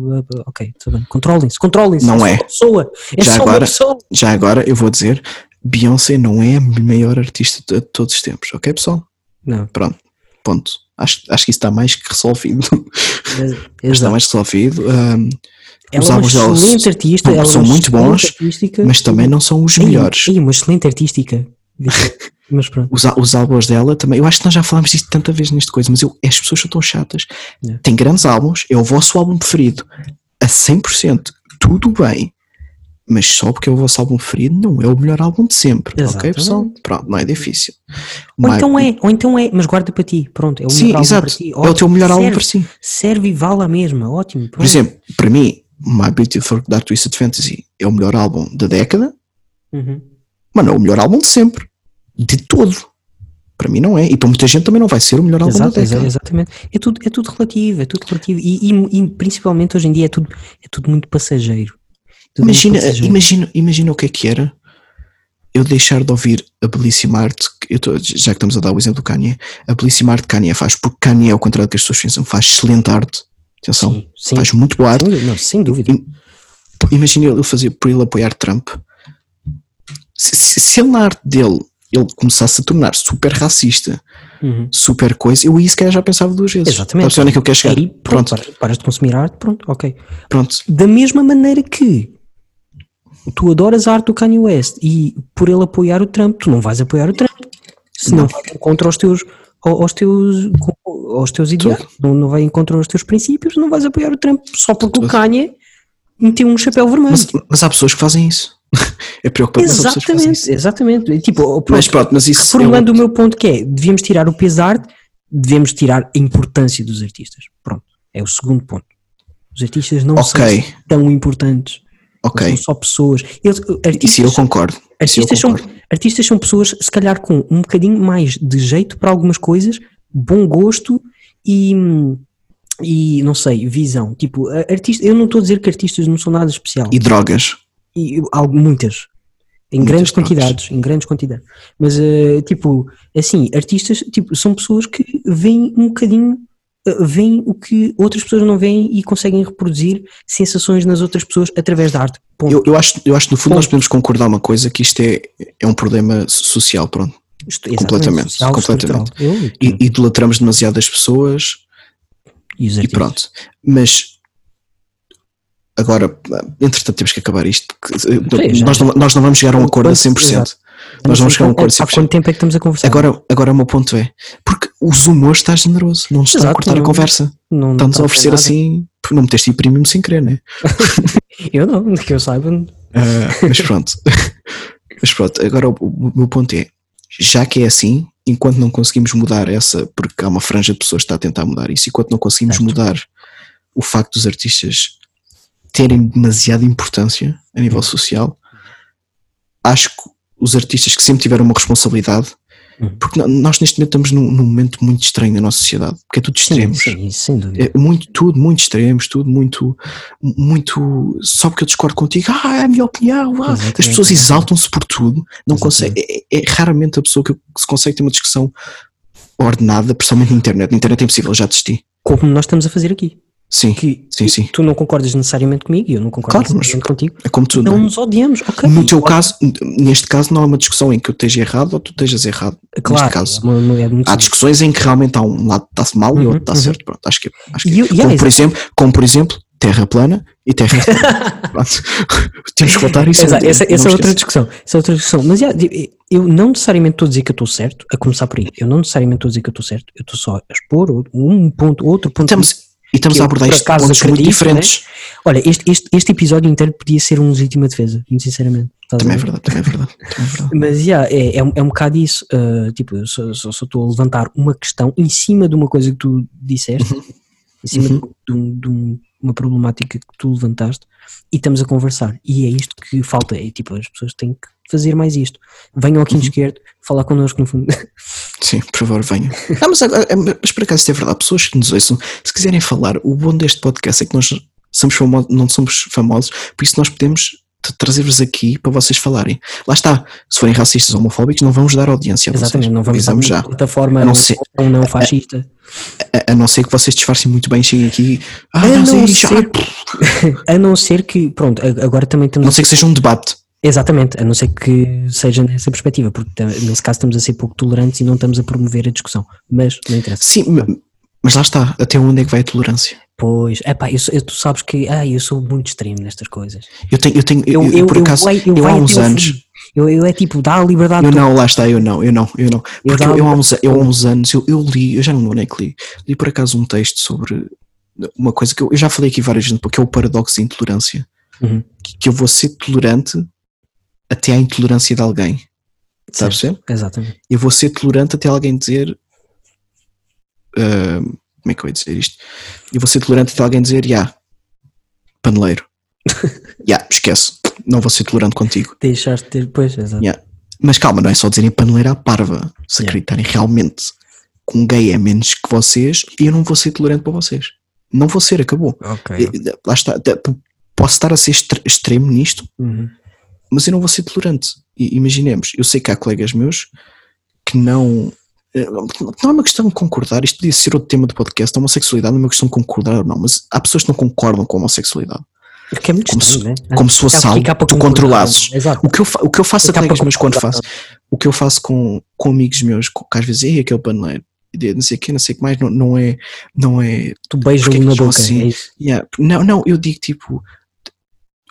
Ok, tudo bem. Controlem-se, controlem-se. Não é. uma pessoa. É Já só agora-. Já agora eu vou dizer: Beyoncé não é a maior artista de todos os tempos, ok, pessoal? Não, Pronto, ponto. Acho, acho que isso está mais que resolvido. *laughs* está mais resolvido. um, Ela os é uma álbuns dela excelente artista, são- ela é são muito excelente bons, mas também não são os melhores. ei, uma excelente artística. *laughs* Mas pronto. Os, os álbuns dela também, eu acho que nós já falámos disto tanta vez neste coisa, mas eu, as pessoas são tão chatas. É. Tem grandes álbuns, é o vosso álbum preferido a 100%, tudo bem, mas só porque é o vosso álbum preferido não é o melhor álbum de sempre, ok Exatamente. pessoal? Pronto, não é difícil. Ou então é, ou então é, mas guarda para ti, pronto, é o Sim, melhor álbum exato, para ti. é o teu melhor álbum serve, para si. Serve e vale a mesma, ótimo. Por pronto. exemplo, para mim, My Beautiful Dark Twisted Fantasy é o melhor álbum da década, Uhum. mas não é o melhor álbum de sempre, de todo. Para mim não é, e para muita gente também não vai ser o melhor álbum Exato, da década. exatamente. É tudo, é tudo relativo, é tudo relativo. E, e- e principalmente hoje em dia é tudo, é tudo muito passageiro. Imagina, imagina, imagina o que é que era eu deixar de ouvir a belíssima arte, que tô- já que estamos a dar o exemplo do Kanye, a belíssima arte que Kanye faz, porque Kanye, ao contrário do que as pessoas pensam, faz excelente arte. Atenção, Sim, sim. faz muito boa arte. Sem dúvida, não, sem dúvida. Imagina ele fazer por ele apoiar Trump. Se, se, se ele na arte dele ele começasse a tornar super racista Uhum. super coisa, eu aí se calhar já pensava duas vezes. Exatamente. Onde é que eu quero chegar? Aí, pronto, paras, paras de consumir arte, pronto, ok. Pronto. Da mesma maneira que tu adoras a arte do Kanye West e por ele apoiar o Trump, tu não vais apoiar o Trump. Se não, vai contra os teus ao- aos teus aos teus ideais, não, não vai encontrar os teus princípios, não vais apoiar o Trump só porque o Tudo. Kanye meteu um chapéu vermelho. Mas, mas há pessoas que fazem isso. *laughs* é preocupante. Exatamente, exatamente. Tipo, oh, pronto, Mas pronto, mas isso. reformulando o meu ponto que é, devíamos tirar o peso da arte, devemos tirar a importância dos artistas. Pronto, é o segundo ponto. Os artistas não são Ok. tão importantes, São só pessoas. Eles, isso artistas, eu concordo. Isso eu artistas, são, concordo. artistas são pessoas, se calhar, com um bocadinho mais de jeito para algumas coisas, bom gosto e, e não sei, visão. Tipo, artista, eu não estou a dizer que artistas não são nada especial. E drogas. E, algo, muitas. Em Muitas grandes drogas. quantidades, em grandes quantidades. Mas, eh, tipo, assim, artistas tipo, são pessoas que veem um bocadinho, eh, veem o que outras pessoas não veem e conseguem reproduzir sensações nas outras pessoas através da arte. Eu, eu, acho, eu acho que no fundo nós Ponto. podemos concordar uma coisa, que isto é, é um problema social, pronto. Isto- completamente, social, completamente. Eu, E, idolatramos demasiado as pessoas e e pronto. Mas agora, entretanto, temos que acabar isto. porque, eh, já- nós, não, nós não vamos chegar a um acordo a Quanto- 100%. exato. Nós vamos chegar a um acordo a Há 100%. quanto tempo é que estamos a conversar? Agora, agora o meu ponto é, porque os humores está generoso, não nos está a cortar a não- conversa. não, Está-nos a oferecer assim, não meteste aí premium sem querer, né? *laughs* Eu não, que eu saiba. Ah, mas pronto. *laughs* mas pronto, agora o, o meu ponto é, já que é assim, enquanto não conseguimos mudar essa, porque há uma franja de pessoas que está a tentar mudar isso, enquanto não conseguimos Certo. mudar o facto dos artistas terem demasiada importância a nível social, acho que os artistas que sempre tiveram uma responsabilidade, Uhum. Porque nós neste momento estamos num, num momento muito estranho na nossa sociedade, porque é tudo Sim, extremos. sim, isso, sem dúvida. É muito, tudo muito extremos, tudo muito, muito, só porque eu discordo contigo, ah, é a minha opinião, ah. As pessoas exaltam-se por tudo, não consegue, é, é raramente a pessoa que, que se consegue ter uma discussão ordenada, principalmente na internet, na internet é impossível, já desisti, Como nós estamos a fazer aqui. Sim, Que sim, sim, tu não concordas necessariamente comigo e eu não concordo Claro, necessariamente contigo. é como tudo, Não não é? nos odiamos, ok. no teu caso, neste caso não é uma discussão em que eu esteja errado ou tu estejas errado, claro, neste caso, é uma- é há discussões em que realmente há um lado que está mal e Uhum, outro está uhum. certo. Pronto, acho que, acho que E eu- como, yeah, por exemplo, como por exemplo, terra plana e terra. *laughs* Pronto. *laughs* Temos que voltar a isso. Exato, não- essa, não essa é outra discussão. Essa é outra discussão. Mas yeah, eu não necessariamente estou a dizer que eu estou certo, a começar por aí. Eu não necessariamente estou a dizer que eu estou certo. Eu estou só a expor um ponto, outro ponto. Estamos, e estamos a abordar acaso, pontos muito acredito, diferentes. Olha, este, este, este episódio inteiro podia ser um legítima defesa, muito sinceramente. Também é ver? verdade, também é verdade. *laughs* Também é verdade. Mas yeah, é, é, um- é um bocado isso. uh, tipo, eu só só- só estou a levantar uma questão em cima de uma coisa que tu disseste, em cima Uhum. de um- de um- uma problemática que tu levantaste, e estamos a conversar. E é isto que falta. É tipo, as pessoas têm que fazer mais isto. Venham ao quinto Uhum. esquerdo falar connosco no fundo. *laughs* Sim, por favor, venham. Ah, mas, agora- mas por acaso é verdade. Pessoas que nos ouçam, se quiserem falar, o bom deste podcast é que nós somos famosos, não somos famosos, por isso nós podemos trazer-vos aqui para vocês falarem. Lá está, se forem racistas ou homofóbicos, não vamos dar audiência a vocês. Exatamente, não vamos Avisamos dar já. uma plataforma A não ser- ou não fascista. A, a não ser que vocês disfarcem muito bem, cheguem aqui. Ah, A mas não é ser- *laughs* A não ser que, pronto, a- agora também a estamos não ser que seja um debate. Exatamente, a não ser que seja nessa perspectiva, porque nesse caso estamos a ser pouco tolerantes e não estamos a promover a discussão. Mas não interessa. Sim, mas lá está, até onde é que vai a tolerância? Pois, epá, eu, sou- eu- tu sabes que ah, eu sou muito extremo nestas coisas. Eu tenho, eu tenho, eu, Eu, eu, eu, por eu, acaso, eu eu há uns anos. Eu, eu é tipo, dá a liberdade. eu não, lá está, eu não, eu não, eu não. Porque eu, eu há uns, eu há uns anos, eu, eu li, eu já não lembro nem que li, li por acaso um texto sobre uma coisa que eu, eu já falei aqui várias vezes, porque é o paradoxo da intolerância. Uhum. Que, que eu vou ser tolerante até à intolerância de alguém. A Certo, perceber? Exatamente. Eu vou ser tolerante até alguém dizer. Ah, como é que eu ia dizer isto? Eu vou ser tolerante até alguém dizer, já, paneleiro. *laughs* Já, esquece. Não vou ser tolerante contigo. Deixaste de ter, pois, exato. Yeah. Mas calma, não é só dizerem paneleira à parva. Se Yeah. acreditarem realmente que um gay é menos que vocês, eu não vou ser tolerante para vocês. Não vou ser, acabou. Ok. Eh, Lá está. Posso estar a ser extre- extremo nisto, Uhum. mas eu não vou ser tolerante. Imaginemos, eu sei que há colegas meus que não. Eh, Não é uma questão de concordar, isto podia ser outro tema do podcast. A homossexualidade não é uma questão de concordar ou não, mas há pessoas que não concordam com a homossexualidade. Que é muito Como estranho, se- né? como se fosse algo que tu controlasses. O que eu, o que eu faço a Fica colegas para meus quando faço, o que eu faço com, com amigos meus, com, que às vezes é aquele paneleiro, não sei o que, não sei o que mais, não, não é, não é, Tu beijas Porque é na eles boca. assim? é. Yeah. Não, não, eu digo tipo,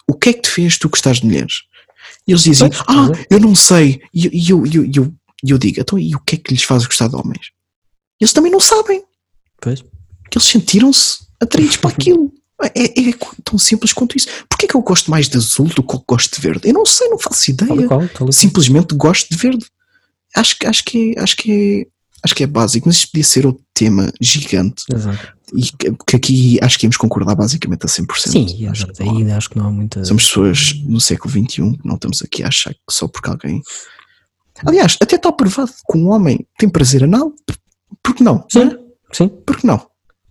o que é que te fez tu gostar de mulheres? E eles dizem, Pois, ah, pois eu não sei. E eu, eu, eu, e eu, e eu digo, então e o que é que lhes faz gostar de homens? Eles também não sabem, Pois. que eles sentiram-se atraídos para *laughs* aquilo. É, é tão simples quanto isso. Porquê que eu gosto mais de azul do que eu gosto de verde? Eu não sei, não faço Tal ideia. qual, tal qual. Simplesmente gosto de verde. Acho, que- acho, que, é, acho, que é, acho que é básico, mas isto podia ser outro tema gigante Exato. e que, aqui acho que íamos concordar basicamente a 100%. Sim, acho, que Aí acho que não há muita. Somos pessoas no século XXI, não estamos aqui a achar que só porque alguém. Aliás, até está provado que um homem tem prazer anal, por que não? Sim, não é? sim. Por que não?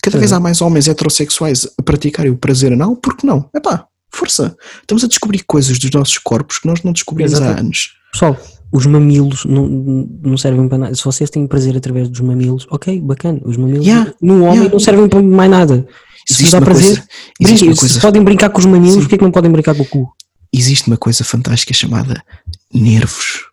Cada Sim. vez há mais homens heterossexuais a praticarem o prazer anal, por que não? Epá, força! Estamos a descobrir coisas dos nossos corpos que nós não descobrimos há anos. Pessoal, os mamilos não, não servem para nada. Se vocês têm prazer através dos mamilos, ok, bacana. Os mamilos Yeah, no homem yeah. não servem para mais nada. Se Existe dá uma prazer, coisa- Se coisa- podem brincar com os mamilos, Sim. porquê que não podem brincar com o cu? Existe uma coisa fantástica chamada nervos.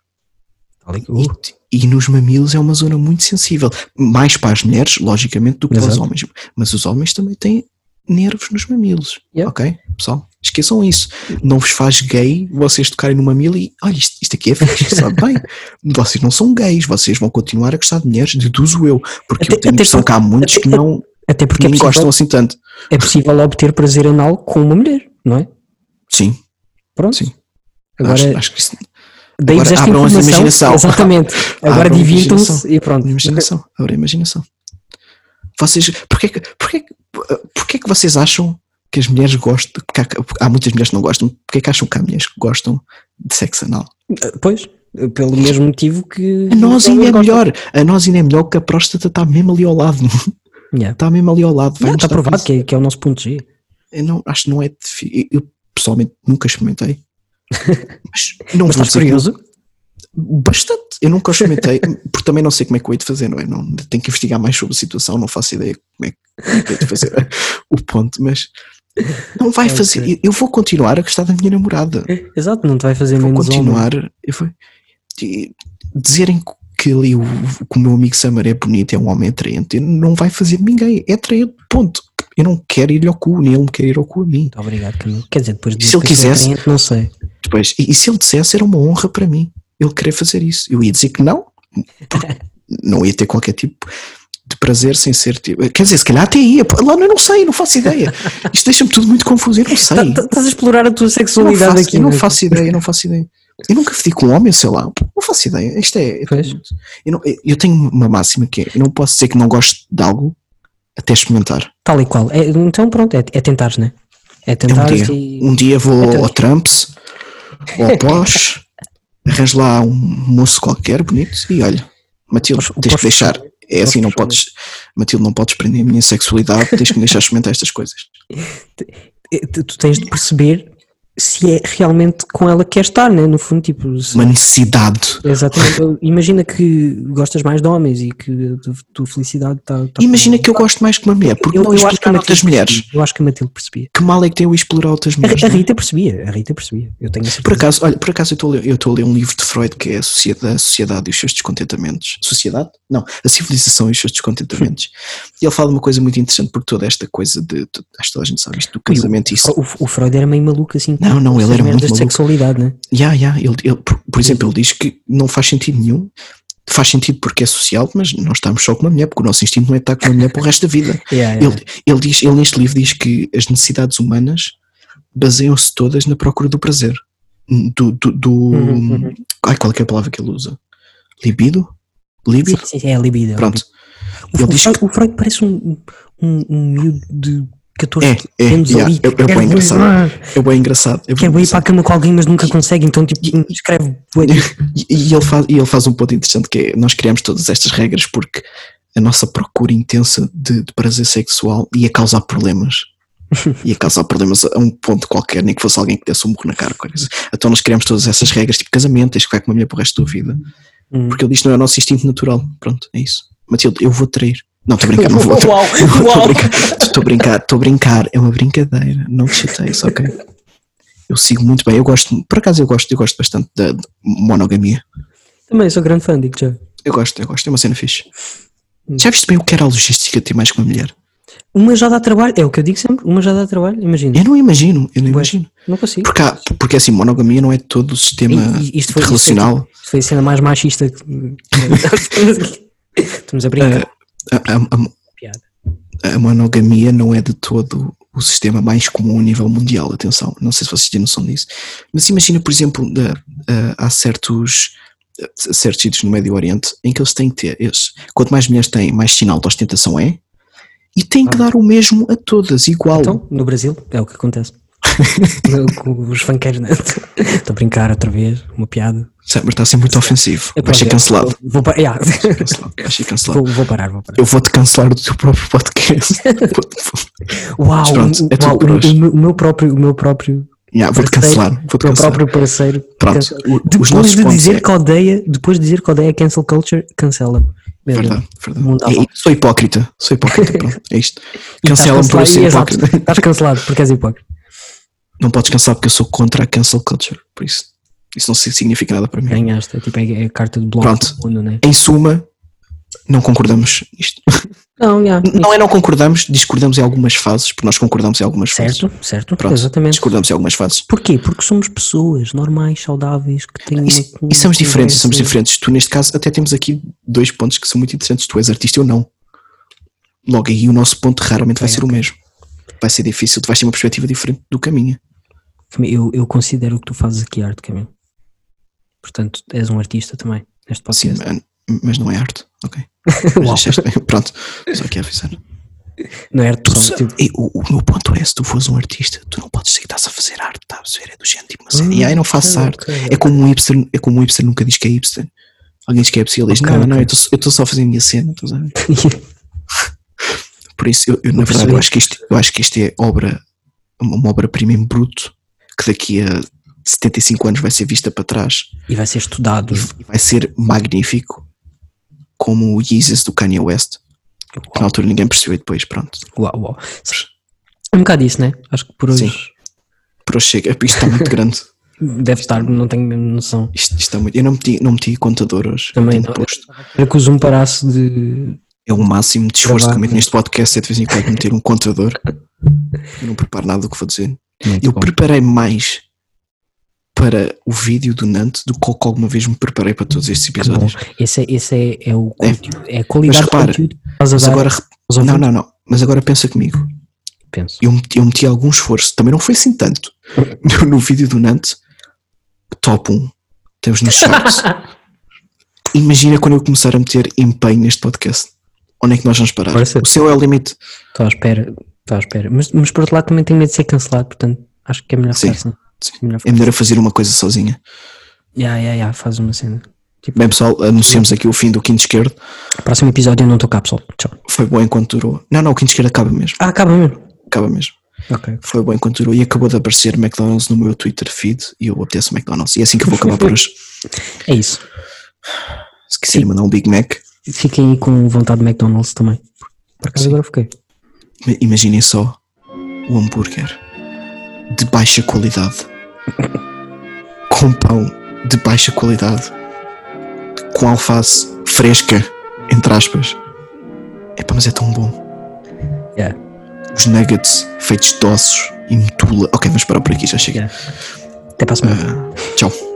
Uh, E, e nos mamilos é uma zona muito sensível. Mais para as mulheres, logicamente, do que para os Exato. homens. Mas os homens também têm nervos nos mamilos. Ok? Pessoal, esqueçam isso. Não vos faz gay vocês tocarem no mamilo e olha, isto, isto aqui é fixe, *laughs* sabe bem? Vocês não são gays, vocês vão continuar a gostar de mulheres, deduzo eu. Porque Até- eu tenho a até impressão que há muitos que não Até porque é nem gostam possível, assim tanto. é possível obter prazer anal com uma mulher, não é? Sim, Pronto. sim. Agora, acho, acho que isso. Agora esta abram a informação. imaginação. Exatamente. *laughs* Agora divirtam-se e pronto. Imaginação, abre a imaginação. Vocês, porquê, que- porquê, que- porquê que vocês acham que as mulheres gostam? Porque há, há muitas mulheres que não gostam. Porquê que acham que há mulheres que gostam de sexo anal? Pois, pelo mesmo motivo que. A nós ainda é melhor. A nós ainda é melhor que a próstata está mesmo ali ao lado. *laughs* Yeah. Está mesmo ali ao lado. Não, está provado que é, que é o nosso ponto G. Eu não, acho que não é difícil. Eu pessoalmente nunca experimentei. Mas não Mas estás curioso? Bastante. Eu nunca experimentei, *laughs* porque também não sei como é que eu hei de fazer, não é? Não, tenho que investigar mais sobre a situação, não faço ideia como é que é hei de fazer *laughs* o ponto, mas não vai Ok. fazer. eu- vou continuar a gostar da minha namorada. Exato, não te vai fazer Vou menos homem. continuar. Eu vou, dizerem que ali o, que o meu amigo Samar é bonito, é um homem atraente, não vai fazer ninguém. É atraente, ponto. Eu não quero ir ao cu, nem ele me quer ir ao cu a mim. Muito obrigado, Camilo. Quer dizer, depois de Se ele sou quisesse- não sei. Depois, e, e se ele dissesse, era uma honra para mim ele querer fazer isso. Eu ia dizer que não, *laughs* não ia ter qualquer tipo de prazer sem ser tipo. Quer dizer, se calhar até ia, lá eu não sei, não faço ideia. Isto deixa-me tudo muito confuso, eu não sei. Tá- tá- Estás a explorar a tua Eu sexualidade faço, aqui. eu não né? faço ideia, não faço ideia. Eu nunca fedi com um homem, sei lá, não faço ideia. Isto é. Pois. Eu, não- eu tenho uma máxima que é: eu não posso dizer que não gosto de algo até experimentar. Tal e qual. É, então pronto, é, é tentares, né? É É um dia. e. Um dia vou Então- ao Trumps ou ao Porsche, arranjo lá um moço qualquer bonito e olha, Matilde, o tens que deixar. É assim, não podes, Matilde, não podes prender a minha sexualidade, tens que me deixar experimentar estas coisas. *laughs* Tu tens de perceber se é realmente com ela que quer estar, né? No fundo, tipo. se- Uma necessidade. Exatamente. Imagina que gostas mais de homens e que a tua- felicidade está. Imagina que eu gosto mais que uma mulher, porque não acho que a explorar outras mulheres. percebia. Eu acho que a Matilde percebia. Que mal é que tem eu explorar outras A, mulheres? a não é? Rita percebia, a Rita percebia. Eu tenho a. Por acaso, olha, por acaso eu estou a ler, eu a um livro de Freud que é a Sociedade, a Sociedade e os seus descontentamentos. Sociedade? Não, a Civilização e os seus descontentamentos. *laughs* E ele fala uma coisa muito interessante, porque toda esta coisa de, de acho que toda a gente sabe isto do casamento e isso. O, o Freud era meio maluco assim. Não, não, ele era muito de maluco. sexualidade, né? Yeah, yeah, ele, ele- por, por exemplo, ele diz que não faz sentido nenhum. Faz sentido porque é social, mas não estamos só com uma mulher, porque o nosso instinto não é estar com uma mulher para o resto da vida. *laughs* Yeah, yeah. Ele, ele, diz, ele neste livro diz que as necessidades humanas baseiam-se todas na procura do prazer. Do, do, do- Uhum, uhum. Ai, qual é, que é a palavra que ele usa? Libido? Libido? Sim, sim, é libido. é Pronto. libido. Ele O, diz Freud, o Freud parece um, um, um miúdo de 14 É, é, anos yeah, ali. é- é bem bué- engraçado. É bem engraçado. É bem Quer bem ir para a cama com alguém, mas nunca consegue, então tipo, escreve. E, e ele faz, e ele faz um ponto interessante que é, nós criamos todas estas regras porque a nossa procura intensa de, de prazer sexual ia causar problemas. *laughs* ia causar problemas a um ponto qualquer, nem que fosse alguém que desse um murro na cara. assim. Então nós criamos todas essas regras, tipo casamento, tens que ficar com uma mulher para o resto da vida. Hum. Porque ele diz que não é o nosso instinto natural. Pronto, é isso. Matilde, eu vou trair. Não, estou a brincar, não vou. *laughs* Uau, Estou a uau. brincar, estou a brincar, estou brincar, é uma brincadeira, não te chateies, ok? Eu sigo muito bem, eu gosto, por acaso eu gosto, eu gosto bastante da monogamia. Também sou grande fã, digo já. Eu gosto, eu gosto, é uma cena fixe. Hum. Já viste bem o que era a logística de ter mais que uma mulher? Uma já dá trabalho, é o que eu digo sempre, uma já dá trabalho, imagina. Eu não imagino, eu não Ué, imagino. Não consigo. Porque, há- porque assim, monogamia não é todo o sistema E- isto foi- relacional. Isto foi a cena mais machista que. *laughs* *laughs* Estamos a brincar. A, a- a- a monogamia não é de todo o sistema mais comum a nível mundial, atenção, não sei se vocês têm noção disso, mas imagina, por exemplo, há certos, certos sítios no Médio Oriente em que eles têm que ter, eles, quanto mais mulheres têm, mais sinal de ostentação é, e têm que Ah. dar o mesmo a todas, igual. Então, no Brasil, é o que acontece. *laughs* Com os funkeiros, né? *laughs* Estou a brincar outra vez, uma piada. Sabe, mas está a ser muito ofensivo, vai ser cancelado. Vou, vou, yeah. Cancelado, vou, vou parar, vou parar. Eu vou-te cancelar do teu próprio podcast. *laughs* Uau, pronto, é uau, o, o meu- próprio, o meu próprio, Yeah, vou-te cancelar. Vou-te o meu próprio parceiro. Pronto, o- Depois de dizer é- que odeia, depois de dizer que odeia cancel culture, cancela-me. Verdade, verdade. É- sou hipócrita, sou hipócrita, pronto, é isto. Cancela-me por ser exato, hipócrita. Estás cancelado porque és hipócrita. Não podes cancelar porque eu sou contra a cancel culture, por isso. Isso não significa nada para mim. Ganhaste, é tipo é, é a carta de bloco Pronto. do mundo, né? Em suma, não concordamos nisto. *laughs* Não, já. Não é não concordamos, discordamos em algumas fases, porque nós concordamos em algumas fases. Certo, certo, exatamente. discordamos em algumas fases. Porquê? Porque somos pessoas normais, saudáveis, que têm E, uma, e somos diferentes, somos diferentes. Tu, neste caso, até temos aqui dois pontos que são muito interessantes. Tu és artista, eu não. Logo aí, o nosso ponto raramente vai Ok, ser o mesmo. Vai ser difícil, tu vais ter uma perspectiva diferente do caminho. Eu, eu considero que tu fazes aqui arte, Camilo. Portanto, és um artista também, neste Sim, podcast. man, mas não é arte, ok? *laughs* Mas bem. Pronto, só quero avisar. não é arte, Tu só, tipo, o, o meu ponto é: se tu fores um artista, tu não podes dizer que estás a fazer arte, estás a perceber? É do género, tipo, assim, Hum, e aí não faço ok, arte. ok. É como um hipster, é como um hipster nunca diz que é hipster. Alguém diz que é hipster, ele diz: Ok, Não, não, eu estou- só a fazer a minha cena, estás a ver? *laughs* Por isso, eu, eu, na Não verdade, eu acho, que isto, eu acho que isto é obra, uma, uma obra-prima em bruto, que daqui a 75 anos vai ser vista para trás e vai ser estudado. e vai ser magnífico, como o Yeezus do Kanye West, que na altura ninguém percebeu e depois, pronto. Uau, uau. É um bocado isso, né? Acho que por hoje Sim. Por hoje chega, isto está muito grande. *laughs* deve estar, não tenho mesmo noção. Isto, isto está muito. Eu não meti, não meti contador hoje. Também não. posto. Era que o Zoom parasse de. É o máximo de esforço que eu meto neste podcast é de vez em quando meter um contador. Eu não preparo nada do que vou dizer. Muito Eu bom. preparei mais para o vídeo do Nantes do que alguma vez me preparei para todos estes bom. episódios. Esse, é, esse é, é o É. conteúdo, é a qualidade Mas repara, do conteúdo Mas agora, não, não, não. Mas agora pensa comigo. Penso. Eu meti, eu meti algum esforço. Também não foi assim tanto. No, no vídeo do Nantes, top 1. Temos nos charts. *laughs* Imagina quando eu começar a meter empenho neste podcast. Onde é que nós vamos parar? Força. O céu é o limite. Estou à espera. Estou à espera. Mas, mas por outro lado também tenho medo de ser cancelado, portanto acho que é melhor Sim. ficar assim. Sim. Melhor É melhor eu fazer uma coisa sozinha. Ya, ya, ya, faz uma cena. Tipo, Bem, pessoal, anunciamos aqui o fim do quinto esquerdo. próximo episódio eu não estou cá, pessoal. Tchau. Foi bom enquanto durou. Não, não, o quinto esquerdo acaba mesmo. Ah, acaba mesmo. Acaba mesmo. Ok. Foi bom enquanto durou. E acabou de aparecer McDonald's no meu Twitter feed. E eu apeteço McDonald's. E é assim que eu vou acabar por hoje. *laughs* É isso. Se quiserem mandar um Big Mac, Fiquem aí com vontade de McDonald's também. Por acaso Sim. agora fiquei. Imaginem só o hambúrguer de baixa qualidade. *laughs* Com pão de baixa qualidade. Com alface fresca, entre aspas. Epá, mas é tão bom. Yeah. Os nuggets feitos de ossos e metula. Ok, vamos parar por aqui, já chega. Yeah. Até para a semana. Ah, tchau.